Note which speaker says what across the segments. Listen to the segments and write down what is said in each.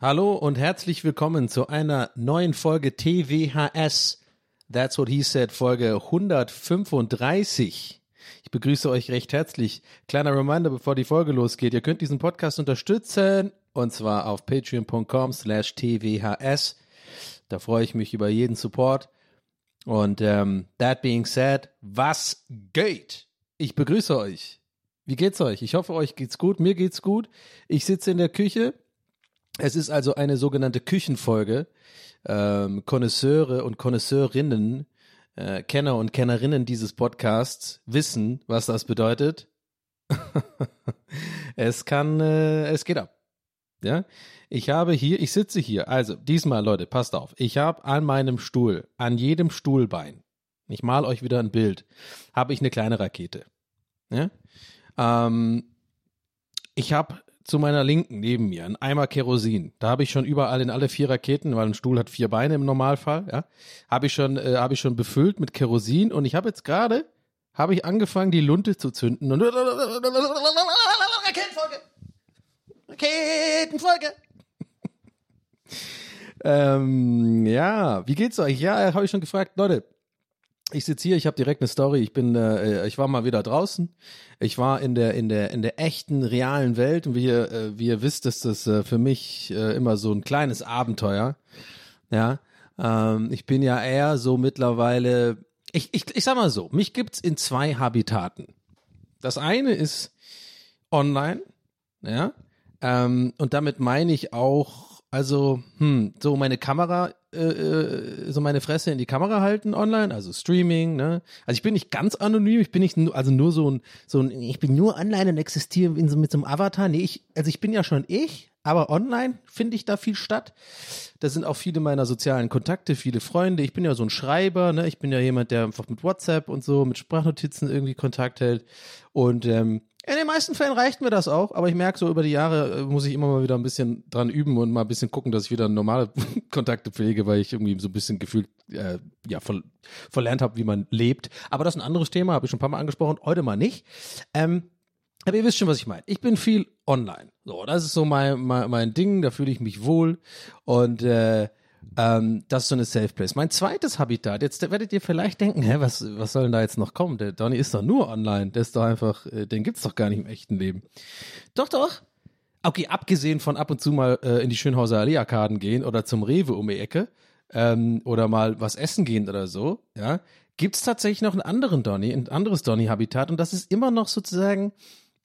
Speaker 1: Hallo und herzlich willkommen zu einer neuen Folge TWHS. That's what he said, Folge 135. Ich begrüße euch recht herzlich. Kleiner Reminder, bevor die Folge losgeht. Ihr könnt diesen Podcast unterstützen und zwar auf patreon.com slash TWHS. Da freue ich mich über jeden Support. Und ähm, that being said, was geht? Ich begrüße euch. Wie geht's euch? Ich hoffe, euch geht's gut. Mir geht's gut. Ich sitze in der Küche. Es ist also eine sogenannte Küchenfolge. Ähm, Konnoisseure und Konnoisseurinnen, äh, Kenner und Kennerinnen dieses Podcasts wissen, was das bedeutet. es kann, äh, es geht ab. Ja, ich habe hier, ich sitze hier. Also diesmal, Leute, passt auf. Ich habe an meinem Stuhl, an jedem Stuhlbein, ich mal euch wieder ein Bild, habe ich eine kleine Rakete. Ja? Ähm, ich habe zu meiner Linken neben mir einen Eimer Kerosin. Da habe ich schon überall in alle vier Raketen, weil ein Stuhl hat vier Beine im Normalfall, ja, habe ich schon, äh, habe ich schon befüllt mit Kerosin und ich habe jetzt gerade, habe ich angefangen, die Lunte zu zünden und Raketenfolge, Raketenfolge. ähm, ja, wie geht's euch? Ja, habe ich schon gefragt, Leute. Ich sitze hier, ich habe direkt eine Story. Ich bin, äh, ich war mal wieder draußen. Ich war in der in der in der echten realen Welt und wie ihr äh, wie ihr wisst, ist das äh, für mich äh, immer so ein kleines Abenteuer. Ja, ähm, ich bin ja eher so mittlerweile. Ich ich ich sag mal so, mich gibt's in zwei Habitaten. Das eine ist online, ja, ähm, und damit meine ich auch, also hm, so meine Kamera äh, äh, so meine Fresse in die Kamera halten online, also Streaming, ne? Also ich bin nicht ganz anonym, ich bin nicht nur, also nur so ein, so ein, ich bin nur online und existiere in so, mit so einem Avatar. Nee, ich, also ich bin ja schon ich, aber online finde ich da viel statt. Da sind auch viele meiner sozialen Kontakte, viele Freunde. Ich bin ja so ein Schreiber, ne? Ich bin ja jemand, der einfach mit WhatsApp und so, mit Sprachnotizen irgendwie Kontakt hält. Und ähm, in den meisten Fällen reicht mir das auch, aber ich merke so über die Jahre äh, muss ich immer mal wieder ein bisschen dran üben und mal ein bisschen gucken, dass ich wieder normale Kontakte pflege, weil ich irgendwie so ein bisschen gefühlt äh, ja ver verlernt habe, wie man lebt. Aber das ist ein anderes Thema, habe ich schon ein paar Mal angesprochen, heute mal nicht. Ähm, aber ihr wisst schon, was ich meine. Ich bin viel online. So, das ist so mein, mein, mein Ding, da fühle ich mich wohl und äh, ähm, das ist so eine Safe Place. Mein zweites Habitat, jetzt werdet ihr vielleicht denken, hä, was, was soll denn da jetzt noch kommen? Der Donny ist doch nur online, der ist doch einfach, äh, den gibt's doch gar nicht im echten Leben. Doch, doch. Okay, abgesehen von ab und zu mal äh, in die Schönhauser Allee Arkaden gehen oder zum Rewe um die Ecke ähm, oder mal was essen gehen oder so, ja, gibt's tatsächlich noch einen anderen Donny, ein anderes Donny-Habitat und das ist immer noch sozusagen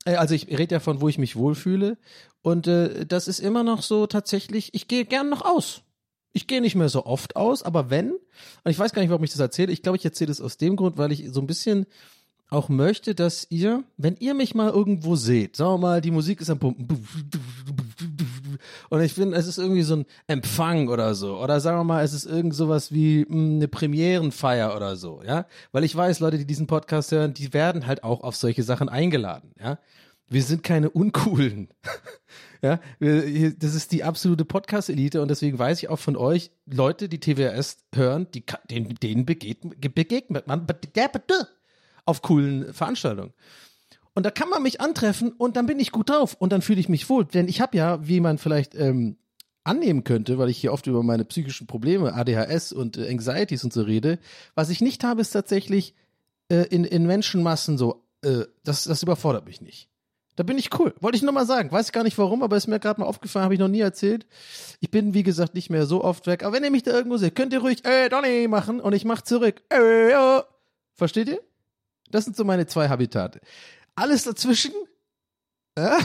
Speaker 1: äh, also ich rede ja von, wo ich mich wohlfühle. Und äh, das ist immer noch so tatsächlich, ich gehe gern noch aus. Ich gehe nicht mehr so oft aus, aber wenn, und ich weiß gar nicht, warum ich das erzähle, ich glaube, ich erzähle das aus dem Grund, weil ich so ein bisschen auch möchte, dass ihr, wenn ihr mich mal irgendwo seht, sagen wir mal, die Musik ist am Pumpen, und ich finde, es ist irgendwie so ein Empfang oder so, oder sagen wir mal, es ist irgend sowas wie mh, eine Premierenfeier oder so, ja, weil ich weiß, Leute, die diesen Podcast hören, die werden halt auch auf solche Sachen eingeladen, ja. Wir sind keine Uncoolen. Ja, das ist die absolute Podcast-Elite und deswegen weiß ich auch von euch, Leute, die TWS hören, die, denen, denen begegnet, begegnet man auf coolen Veranstaltungen. Und da kann man mich antreffen und dann bin ich gut drauf und dann fühle ich mich wohl. Denn ich habe ja, wie man vielleicht ähm, annehmen könnte, weil ich hier oft über meine psychischen Probleme, ADHS und äh, Anxieties und so rede, was ich nicht habe, ist tatsächlich äh, in, in Menschenmassen so, äh, das, das überfordert mich nicht. Da bin ich cool. Wollte ich nur mal sagen. Weiß ich gar nicht warum, aber ist mir gerade mal aufgefallen, habe ich noch nie erzählt. Ich bin, wie gesagt, nicht mehr so oft weg. Aber wenn ihr mich da irgendwo seht, könnt ihr ruhig, ey, Donny machen und ich mach zurück. Ey, ja. Versteht ihr? Das sind so meine zwei Habitate. Alles dazwischen, äh,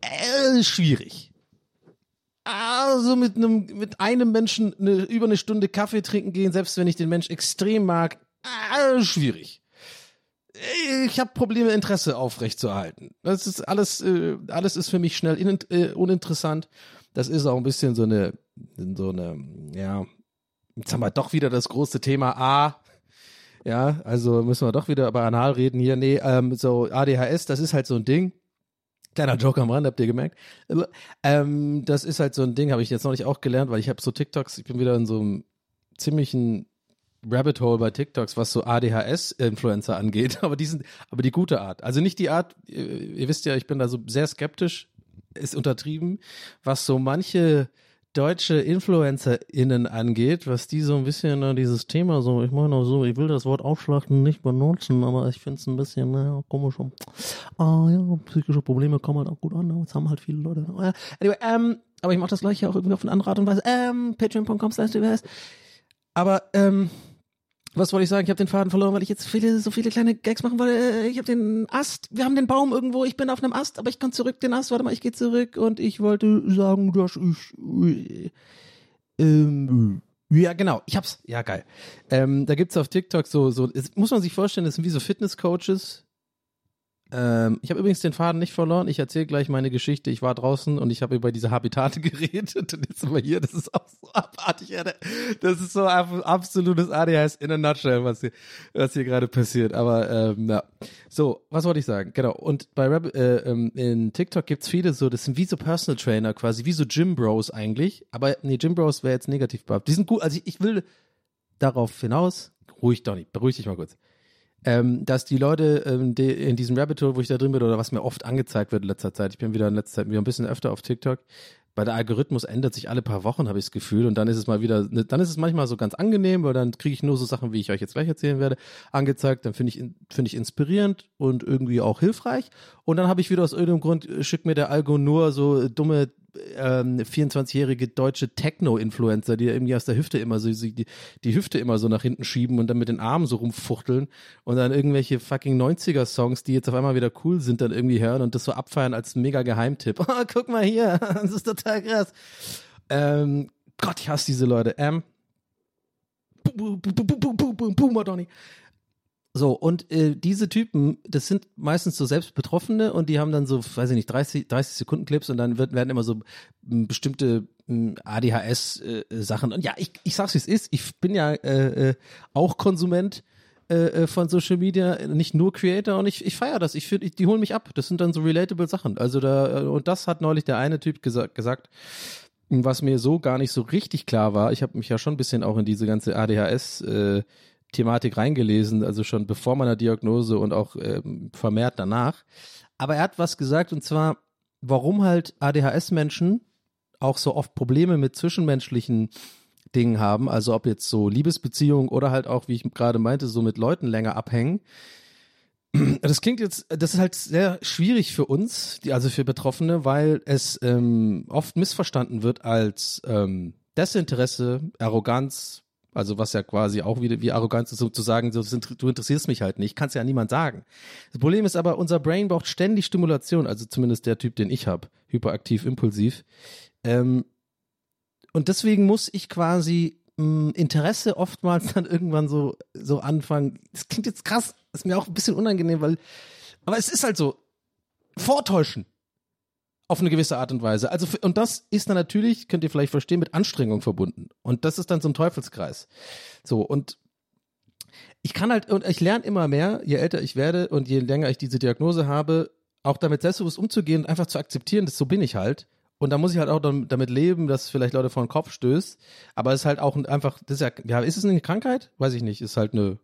Speaker 1: äh, schwierig. Also mit einem, mit einem Menschen eine, über eine Stunde Kaffee trinken gehen, selbst wenn ich den Mensch extrem mag, äh, schwierig. Ich habe Probleme, Interesse aufrechtzuerhalten. Das ist alles, äh, alles ist für mich schnell in, äh, uninteressant. Das ist auch ein bisschen so eine, so eine, ja, jetzt haben wir doch wieder das große Thema A. Ja, also müssen wir doch wieder über Anal reden hier. Nee, ähm, so ADHS, das ist halt so ein Ding. Kleiner Joke am Rand, habt ihr gemerkt? Ähm, das ist halt so ein Ding, habe ich jetzt noch nicht auch gelernt, weil ich habe so TikToks, ich bin wieder in so einem ziemlichen Rabbit Hole bei TikToks, was so ADHS-Influencer angeht, aber die sind, aber die gute Art. Also nicht die Art, ihr, wisst ja, ich bin da so sehr skeptisch, ist untertrieben, was so manche deutsche InfluencerInnen angeht, was die so ein bisschen äh, dieses Thema so, ich meine so, ich will das Wort aufschlachten nicht benutzen, aber ich finde es ein bisschen, naja, komisch. Ah ja, psychische Probleme kommen halt auch gut an, das haben halt viele Leute. Äh, Anyway, ähm, aber ich mache das gleiche auch irgendwie auf eine andere Art und Weise. Ähm, patreon.com slash. Aber, ähm, was wollte ich sagen? Ich habe den Faden verloren, weil ich jetzt viele, so viele kleine Gags machen wollte. Äh, Ich habe den Ast, wir haben den Baum irgendwo, ich bin auf einem Ast, aber ich kann zurück den Ast, warte mal, ich gehe zurück und ich wollte sagen, dass ich äh, ähm, ja, genau, ich hab's. Ja, geil. Ähm, da gibt's auf TikTok so, so, muss man sich vorstellen, das sind wie so Fitness-Coaches. Ähm, ich habe übrigens den Faden nicht verloren. Ich erzähle gleich meine Geschichte. Ich war draußen und ich habe über diese Habitate geredet und jetzt sind wir hier. Das ist auch so abartig. Das ist so ab, absolutes ADHS in a nutshell, was hier, was hier gerade passiert. Aber ähm, ja. So, was wollte ich sagen? Genau. Und bei Rap, äh, ähm, in TikTok gibt's viele so, das sind wie so Personal Trainer quasi, wie so Gym Bros eigentlich. Aber nee, Gym Bros wäre jetzt negativ. Die sind gut. Also ich, ich will darauf hinaus, ruhig Donny, beruhig dich mal kurz ähm, dass die Leute ähm, die in diesem Rabbit Hole, wo ich da drin bin, oder was mir oft angezeigt wird in letzter Zeit, ich bin wieder in letzter Zeit wieder ein bisschen öfter auf TikTok, bei der Algorithmus ändert sich alle paar Wochen, habe ich das Gefühl, und dann ist es mal wieder, ne, dann ist es manchmal so ganz angenehm, weil dann kriege ich nur so Sachen, wie ich euch jetzt gleich erzählen werde, angezeigt, dann finde ich finde ich inspirierend und irgendwie auch hilfreich, und dann habe ich wieder aus irgendeinem Grund äh, schickt mir der Algo nur so dumme ähm, 24-jährige deutsche Techno-Influencer, die irgendwie aus der Hüfte immer so die, die Hüfte immer so nach hinten schieben und dann mit den Armen so rumfuchteln und dann irgendwelche fucking 90er-Songs, die jetzt auf einmal wieder cool sind, dann irgendwie hören und das so abfeiern als mega Geheimtipp. Oh, guck mal hier, das ist total krass. Ähm, Gott, ich hasse diese Leute. Ähm, Boom, boom. So, und äh, diese Typen, das sind meistens so selbst Betroffene und die haben dann so, weiß ich nicht, 30, 30 Sekunden Clips und dann wird, werden immer so m, bestimmte ADHS-Sachen. und ja, ich, ich sag's wie es ist, ich bin ja äh, äh, auch Konsument äh, äh, von Social Media, nicht nur Creator und ich, ich feiere das. Ich finde, die holen mich ab. Das sind dann so relatable Sachen. Also da, äh, und das hat neulich der eine Typ gesa gesagt, was mir so gar nicht so richtig klar war. Ich habe mich ja schon ein bisschen auch in diese ganze ADHS äh, Thematik reingelesen, also schon bevor meiner Diagnose und auch ähm, vermehrt danach. Aber er hat was gesagt und zwar, warum halt ADHS-Menschen auch so oft Probleme mit zwischenmenschlichen Dingen haben, also ob jetzt so Liebesbeziehungen oder halt auch, wie ich gerade meinte, so mit Leuten länger abhängen. Das klingt jetzt, das ist halt sehr schwierig für uns, die, also für Betroffene, weil es ähm, oft missverstanden wird als ähm, Desinteresse, Arroganz, also was ja quasi auch wie, wie Arroganz ist, zu sagen, du interessierst mich halt nicht, kannst ja niemand sagen. Das Problem ist aber, unser Brain braucht ständig Stimulation, also zumindest der Typ, den ich habe, hyperaktiv, impulsiv. Ähm, und deswegen muss ich quasi mh, Interesse oftmals dann irgendwann so, so anfangen. Das klingt jetzt krass, ist mir auch ein bisschen unangenehm, weil, aber es ist halt so, vortäuschen. Auf eine gewisse Art und Weise. Also, und das ist dann natürlich, könnt ihr vielleicht verstehen, mit Anstrengung verbunden. Und das ist dann so ein Teufelskreis. So, und ich kann halt, und ich lerne immer mehr, je älter ich werde und je länger ich diese Diagnose habe, auch damit selbstbewusst umzugehen und einfach zu akzeptieren, dass so bin ich halt. Und da muss ich halt auch dam- damit leben, dass vielleicht Leute vor den Kopf stößt. Aber es ist halt auch ein- einfach, das ist ja, ja, ist es eine Krankheit? Weiß ich nicht. Ist halt eine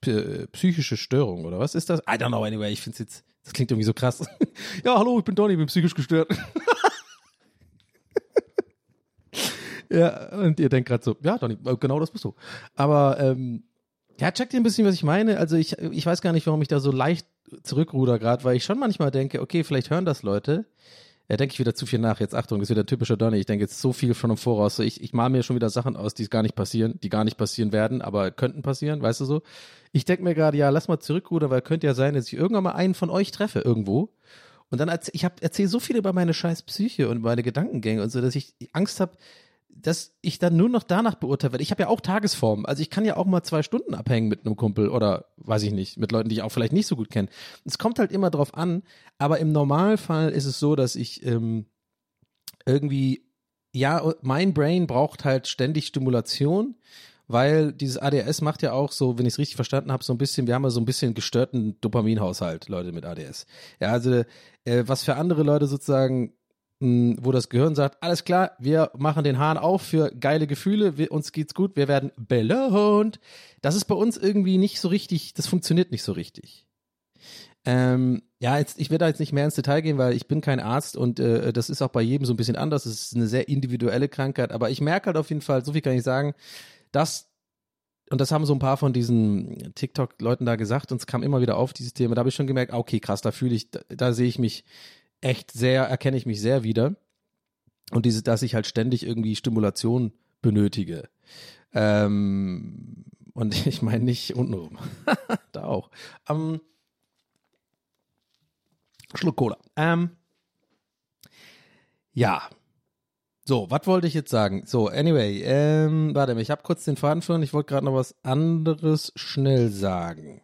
Speaker 1: p- psychische Störung oder was ist das? I don't know anyway. Ich finde es jetzt, das klingt irgendwie so krass. ja, hallo, ich bin Donny, bin psychisch gestört. ja, und ihr denkt gerade so, ja, Donny, äh, genau das bist du. Aber ähm, ja, checkt ihr ein bisschen, was ich meine? Also ich, ich weiß gar nicht, warum ich da so leicht zurückruder gerade, weil ich schon manchmal denke, okay, vielleicht hören das Leute. Ja, denke ich wieder zu viel nach. Jetzt Achtung, ist wieder typischer Donny. Ich denke jetzt so viel schon im Voraus. So, ich, ich mal mir schon wieder Sachen aus, die gar nicht passieren, die gar nicht passieren werden, aber könnten passieren, weißt du so? Ich denke mir gerade, ja, lass mal zurückrudern, weil könnte ja sein, dass ich irgendwann mal einen von euch treffe irgendwo. Und dann erzähl, ich hab, erzähle so viel über meine scheiß Psyche und meine Gedankengänge und so, dass ich Angst habe, dass ich dann nur noch danach beurteilt werde. Ich habe ja auch Tagesform. Also ich kann ja auch mal zwei Stunden abhängen mit einem Kumpel oder weiß ich nicht, mit Leuten, die ich auch vielleicht nicht so gut kenne. Es kommt halt immer drauf an, aber im Normalfall ist es so, dass ich ähm, irgendwie, ja, mein Brain braucht halt ständig Stimulation, weil dieses ADS macht ja auch so, wenn ich es richtig verstanden habe, so ein bisschen, wir haben ja so ein bisschen gestörten Dopaminhaushalt, Leute mit ADS. Ja, also äh, was für andere Leute sozusagen wo das Gehirn sagt, alles klar, wir machen den Hahn auf für geile Gefühle, wir, uns geht's gut, wir werden belohnt. Das ist bei uns irgendwie nicht so richtig, das funktioniert nicht so richtig. Ähm, ja, jetzt, ich werde da jetzt nicht mehr ins Detail gehen, weil ich bin kein Arzt und äh, das ist auch bei jedem so ein bisschen anders. Es ist eine sehr individuelle Krankheit, aber ich merke halt auf jeden Fall, so viel kann ich sagen, dass und das haben so ein paar von diesen TikTok-Leuten da gesagt und es kam immer wieder auf, dieses Thema. Da habe ich schon gemerkt, okay, krass, da fühle ich, da, da sehe ich mich echt sehr, erkenne ich mich sehr wieder. Und diese, dass ich halt ständig irgendwie Stimulation benötige. Ähm, und ich meine nicht untenrum. da auch. Ähm, Schluck Cola. Ähm, ja. So, was wollte ich jetzt sagen? So, anyway, ähm, warte mal, ich habe kurz den Faden verloren. Ich wollte gerade noch was anderes schnell sagen.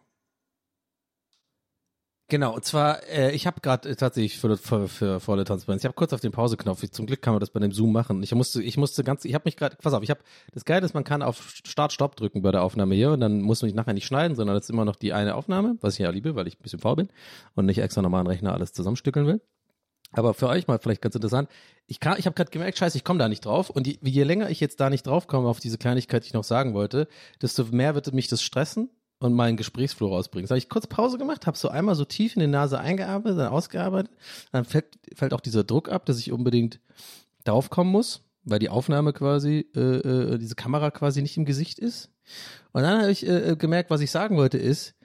Speaker 1: Genau, und zwar, äh, ich habe gerade äh, tatsächlich für, für, für volle Transparenz, ich habe kurz auf den Pauseknopf, zum Glück kann man das bei dem Zoom machen. Ich musste, ich musste ganz, ich habe mich gerade, pass auf, ich habe, das Geile ist, man kann auf Start-Stopp drücken bei der Aufnahme hier und dann muss man nicht nachher nicht schneiden, sondern das ist immer noch die eine Aufnahme, was ich ja liebe, weil ich ein bisschen faul bin und nicht extra normalen Rechner alles zusammenstückeln will. Aber für euch mal vielleicht ganz interessant. Ich kann, ich habe gerade gemerkt, scheiße, ich komme da nicht drauf. Und je, je länger ich jetzt da nicht drauf komme auf diese Kleinigkeit, die ich noch sagen wollte, desto mehr wird mich das stressen und meinen Gesprächsflow rausbringen. So habe ich kurz Pause gemacht, habe so einmal so tief in die Nase eingearbeitet, dann ausgearbeitet. Dann fällt, fällt auch dieser Druck ab, dass ich unbedingt drauf kommen muss, weil die Aufnahme quasi, äh, äh, diese Kamera quasi nicht im Gesicht ist. Und dann habe ich äh, gemerkt, was ich sagen wollte ist,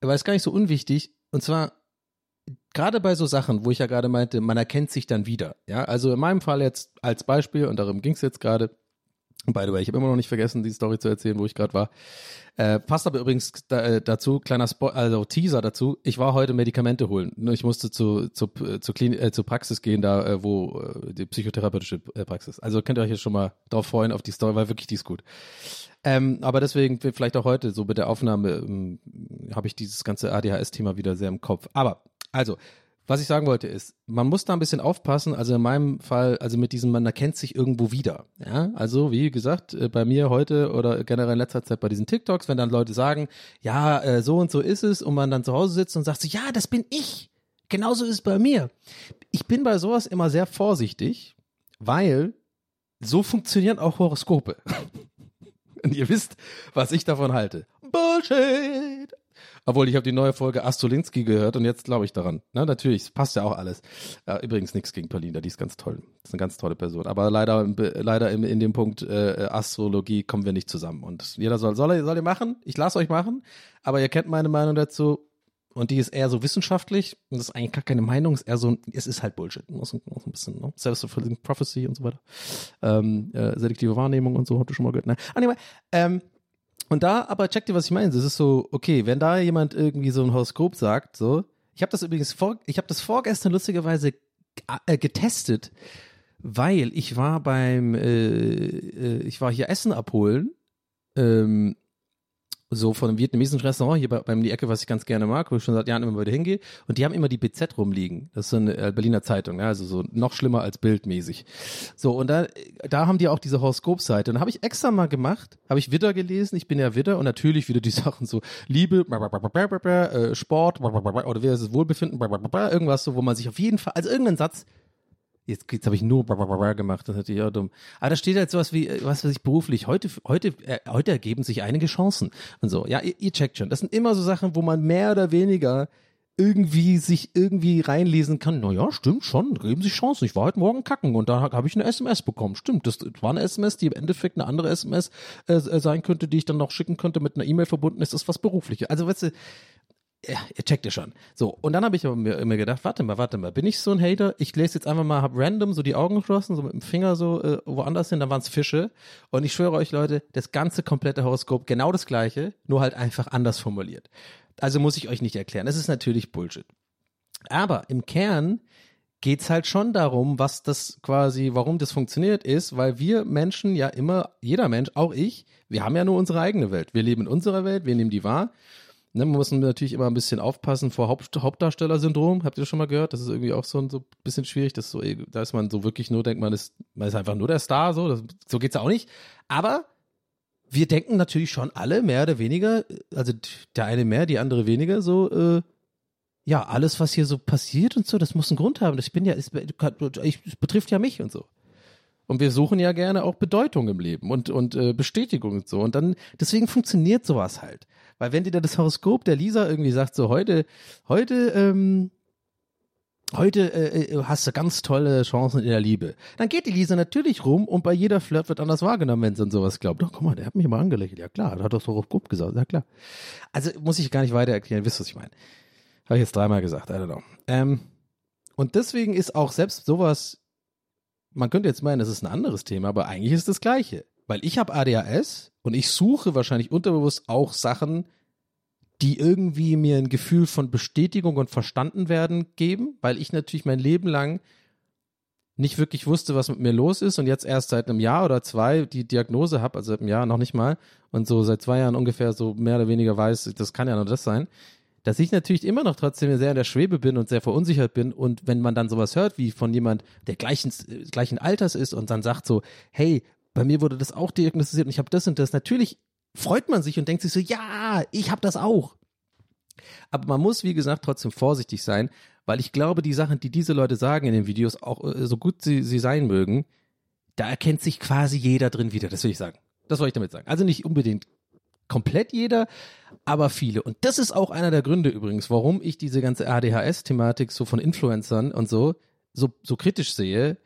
Speaker 1: weil es gar nicht so unwichtig, und zwar gerade bei so Sachen, wo ich ja gerade meinte, man erkennt sich dann wieder. Ja, also in meinem Fall jetzt als Beispiel, und darum ging es jetzt gerade, by the way, ich habe immer noch nicht vergessen, die Story zu erzählen, wo ich gerade war. Äh, passt aber übrigens da, äh, dazu, kleiner Spo also Teaser dazu. Ich war heute Medikamente holen. Ich musste zu, zu, zu, Klin äh, zur Praxis gehen, da äh, wo äh, die psychotherapeutische äh, Praxis. Also könnt ihr euch jetzt schon mal drauf freuen auf die Story, weil wirklich die ist gut. Ähm, aber deswegen vielleicht auch heute, so mit der Aufnahme, ähm, habe ich dieses ganze ADHS-Thema wieder sehr im Kopf. Aber, also, was ich sagen wollte ist, man muss da ein bisschen aufpassen, also in meinem Fall, also mit diesem, man erkennt sich irgendwo wieder. Ja, also wie gesagt, äh, bei mir heute oder generell in letzter Zeit bei diesen TikToks, wenn dann Leute sagen, ja, äh, so und so ist es und man dann zu Hause sitzt und sagt so, ja, das bin ich. Genauso ist es bei mir. Ich bin bei sowas immer sehr vorsichtig, weil so funktionieren auch Horoskope. Und ihr wisst, was ich davon halte. Bullshit! Obwohl, ich habe die neue Folge Astolinski gehört und jetzt glaube ich daran. Na, natürlich, es passt ja auch alles. Ja, übrigens nichts gegen Paulina, die ist ganz toll. Das ist eine ganz tolle Person. Aber leider, leider in, in dem Punkt äh, Astrologie kommen wir nicht zusammen. Und jeder soll, soll, soll ihr machen. Ich lasse euch machen. Aber ihr kennt meine Meinung dazu. Und die ist eher so wissenschaftlich. Und das ist eigentlich gar keine Meinung. Es ist eher so, es ist halt Bullshit. Muss, muss ein bisschen, ne? Self-fulfilling Prophecy und so weiter. Ähm, äh, selektive Wahrnehmung und so, habt ihr schon mal gehört. Ne? Anyway, ähm, und da, aber checkt ihr, was ich meine? Es ist so, okay, wenn da jemand irgendwie so ein Horoskop sagt, so, ich habe das übrigens vor, ich habe das vorgestern lustigerweise äh, getestet, weil ich war beim, äh, äh, ich war hier Essen abholen ähm, so von einem vietnamesischen Restaurant hier bei, bei um die Ecke, was ich ganz gerne mag, wo ich schon seit Jahren immer wieder hingehe. Und die haben immer die BZ rumliegen. Das ist so eine äh, Berliner Zeitung, ja, also so noch schlimmer als bildmäßig. So, und da, da haben die auch diese Horoskopseite. Und da habe ich extra mal gemacht, habe ich Widder gelesen, ich bin ja Widder und natürlich wieder die Sachen so Liebe, äh, Sport, oder wie ist es, Wohlbefinden, irgendwas so, wo man sich auf jeden Fall, also irgendeinen Satz, Jetzt, jetzt habe ich nur gemacht, das ist natürlich auch dumm. Aber da steht halt sowas wie, äh, was weiß ich, beruflich, heute, heute, äh, heute ergeben sich einige Chancen und so. Ja, ihr, ihr checkt schon. Das sind immer so Sachen, wo man mehr oder weniger irgendwie sich irgendwie reinlesen kann, na ja, stimmt schon, geben sich Chancen. Ich war heute Morgen kacken und da habe ich eine SMS bekommen. Stimmt, das war eine SMS, die im Endeffekt eine andere SMS äh, äh, sein könnte, die ich dann noch schicken könnte, mit einer E-Mail verbunden ist, das ist was Berufliches. Also weißt du, ja, ihr checkt ihr schon. So, und dann habe ich mir immer gedacht, warte mal, warte mal, bin ich so ein Hater? Ich lese jetzt einfach mal, hab random so die Augen geschlossen, so mit dem Finger so äh, woanders hin, dann waren es Fische. Und ich schwöre euch, Leute, das ganze komplette Horoskop genau das gleiche, nur halt einfach anders formuliert. Also muss ich euch nicht erklären. Das ist natürlich Bullshit. Aber im Kern geht's halt schon darum, was das quasi, warum das funktioniert ist, weil wir Menschen ja immer, jeder Mensch, auch ich, wir haben ja nur unsere eigene Welt. Wir leben in unserer Welt, wir nehmen die wahr Ne, man muss natürlich immer ein bisschen aufpassen vor Haupt Hauptdarsteller-Syndrom. Habt ihr das schon mal gehört? Das ist irgendwie auch so ein so bisschen schwierig. Das so, da ist man so wirklich nur, denkt man, ist, man ist einfach nur der Star, so. Das, so geht's auch nicht. Aber wir denken natürlich schon alle mehr oder weniger, also der eine mehr, die andere weniger, so, äh, ja, alles, was hier so passiert und so, das muss einen Grund haben. Ich bin ja, es betrifft ja mich und so. Und wir suchen ja gerne auch Bedeutung im Leben und, und äh, Bestätigung und so. Und dann, deswegen funktioniert sowas halt. Weil wenn dir da das Horoskop der Lisa irgendwie sagt, so heute, heute, ähm, heute äh, äh, hast du ganz tolle Chancen in der Liebe, dann geht die Lisa natürlich rum und bei jeder Flirt wird anders wahrgenommen, wenn sie an sowas glaubt. Doch, guck mal, der hat mich mal angelächelt. Ja klar, der hat das Horoskop gesagt. Ja klar. Also muss ich gar nicht weiter erklären, wisst was ich meine. Habe ich jetzt dreimal gesagt, I don't know. Ähm, und deswegen ist auch selbst sowas, man könnte jetzt meinen, das ist ein anderes Thema, aber eigentlich ist das gleiche. Weil ich habe ADHS und ich suche wahrscheinlich unterbewusst auch Sachen, die irgendwie mir ein Gefühl von Bestätigung und verstanden werden geben, weil ich natürlich mein Leben lang nicht wirklich wusste, was mit mir los ist und jetzt erst seit einem Jahr oder zwei die Diagnose habe, also seit einem Jahr noch nicht mal und so seit zwei Jahren ungefähr so mehr oder weniger weiß, das kann ja nur das sein, dass ich natürlich immer noch trotzdem sehr in der Schwebe bin und sehr verunsichert bin und wenn man dann sowas hört wie von jemand, der gleichen, gleichen Alters ist und dann sagt so, hey, bei mir wurde das auch diagnostiziert und ich habe das und das. Natürlich freut man sich und denkt sich so, ja, ich habe das auch. Aber man muss, wie gesagt, trotzdem vorsichtig sein, weil ich glaube, die Sachen, die diese Leute sagen in den Videos, auch äh, so gut sie, sie sein mögen, da erkennt sich quasi jeder drin wieder. Das will ich sagen. Das wollte ich damit sagen. Also nicht unbedingt komplett jeder, aber viele. Und das ist auch einer der Gründe übrigens, warum ich diese ganze ADHS-Thematik so von Influencern und so so, so kritisch sehe,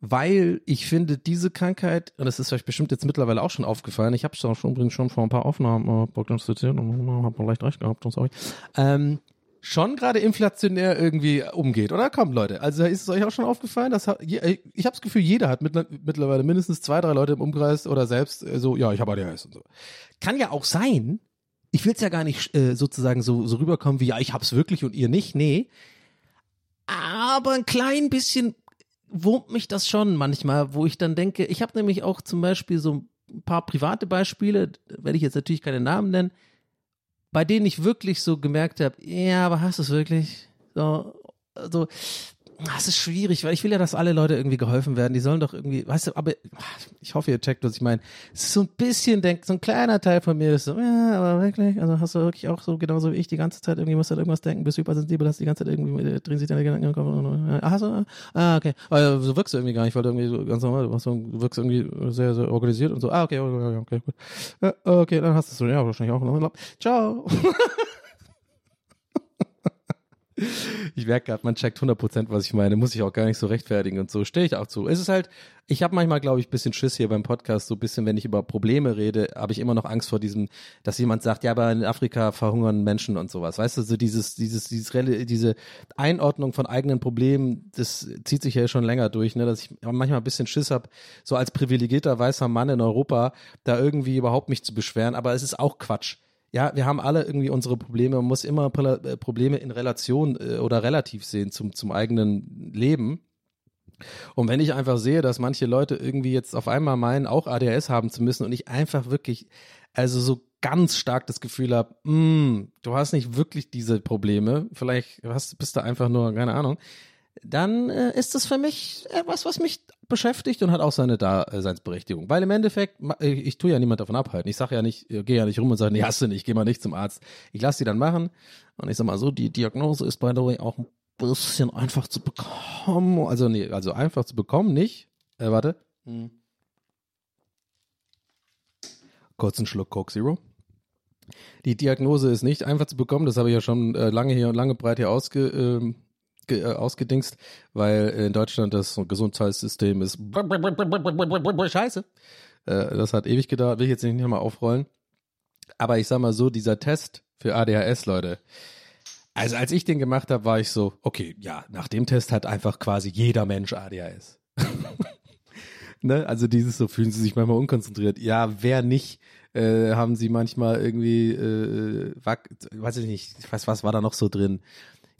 Speaker 1: weil ich finde, diese Krankheit, und das ist euch bestimmt jetzt mittlerweile auch schon aufgefallen, ich habe es auch schon übrigens schon vor ein paar Aufnahmen äh, prognostiziert und habe leicht recht gehabt und sorry, ähm, schon gerade inflationär irgendwie umgeht, oder? Kommt, Leute. Also ist es euch auch schon aufgefallen, dass ich habe das Gefühl, jeder hat mittlerweile mindestens zwei, drei Leute im Umkreis oder selbst äh, so, ja, ich habe ADHS und so. Kann ja auch sein. Ich will es ja gar nicht äh, sozusagen so, so rüberkommen wie, ja, ich hab's wirklich und ihr nicht. Nee. Aber ein klein bisschen wurmt mich das schon manchmal, wo ich dann denke, ich habe nämlich auch zum Beispiel so ein paar private Beispiele, werde ich jetzt natürlich keine Namen nennen, bei denen ich wirklich so gemerkt habe, ja, aber hast du es wirklich? So, so, das ist schwierig, weil ich will ja, dass alle Leute irgendwie geholfen werden. Die sollen doch irgendwie, weißt du, aber ich hoffe, ihr checkt, was ich meine. Es ist so ein bisschen, denkt, so ein kleiner Teil von mir ist so, ja, aber wirklich, also hast du wirklich auch so genauso wie ich die ganze Zeit irgendwie musst du irgendwas denken, bist hypersensibel, hast die ganze Zeit irgendwie, äh, drehen sich deine Gedanken im Kopf. Ah, hast du, ah, okay. Aber so wirkst du irgendwie gar nicht, weil du irgendwie so ganz normal, du, wirkst irgendwie sehr, sehr organisiert und so. Ah, okay, okay, okay, gut. Okay, dann hast du es so, ja, wahrscheinlich auch. Ciao. ich merke gerade, man checkt 100%, was ich meine, muss ich auch gar nicht so rechtfertigen und so, stehe ich auch zu. Es ist halt, ich habe manchmal, glaube ich, bisschen Schiss hier beim Podcast, so ein bisschen, wenn ich über Probleme rede, habe ich immer noch Angst vor diesem, dass jemand sagt, ja, aber in Afrika verhungern Menschen und sowas. Weißt du, so dieses, dieses, dieses, diese Einordnung von eigenen Problemen, das zieht sich ja schon länger durch, ne, dass ich manchmal ein bisschen Schiss habe, so als privilegierter weißer Mann in Europa, da irgendwie überhaupt mich zu beschweren, aber es ist auch Quatsch ja, wir haben alle irgendwie unsere Probleme. Man muss immer äh, Probleme in Relation äh, oder relativ sehen zum, zum eigenen Leben. Und wenn ich einfach sehe, dass manche Leute irgendwie jetzt auf einmal meinen, auch ADHS haben zu müssen und ich einfach wirklich, also so ganz stark das Gefühl habe, mm, du hast nicht wirklich diese Probleme, vielleicht hast, bist du einfach nur, keine Ahnung, dann äh, ist das für mich etwas, was mich beschäftigt und hat auch seine Daseinsberechtigung. Weil im Endeffekt, ich, ich tue ja niemand davon abhalten. Ich sage ja nicht, äh, gehe ja nicht rum und sage, nee, hast du nicht, geh mal nicht zum Arzt. Ich lasse die dann machen. Und ich sag mal so, die Diagnose ist by the way auch ein bisschen einfach zu bekommen. Also nee, also einfach zu bekommen, nicht. Äh, warte. Hm. Kurzen Schluck Coke Zero. Die Diagnose ist nicht einfach zu bekommen, das habe ich ja schon äh, lange hier und lange breit hier ausge, ähm, äh, ausgedingst, weil in Deutschland das Gesundheitssystem ist scheiße. Äh, das hat ewig gedauert, will ich jetzt nicht nochmal aufrollen. Aber ich sag mal so, dieser Test für ADHS, Leute, also als ich den gemacht habe, war ich so, okay, ja, nach dem Test hat einfach quasi jeder Mensch ADHS. ne? Also dieses so, fühlen sie sich manchmal unkonzentriert. Ja, wer nicht? Äh, haben sie manchmal irgendwie, äh, wack, weiß ich nicht, ich weiß, was war da noch so drin?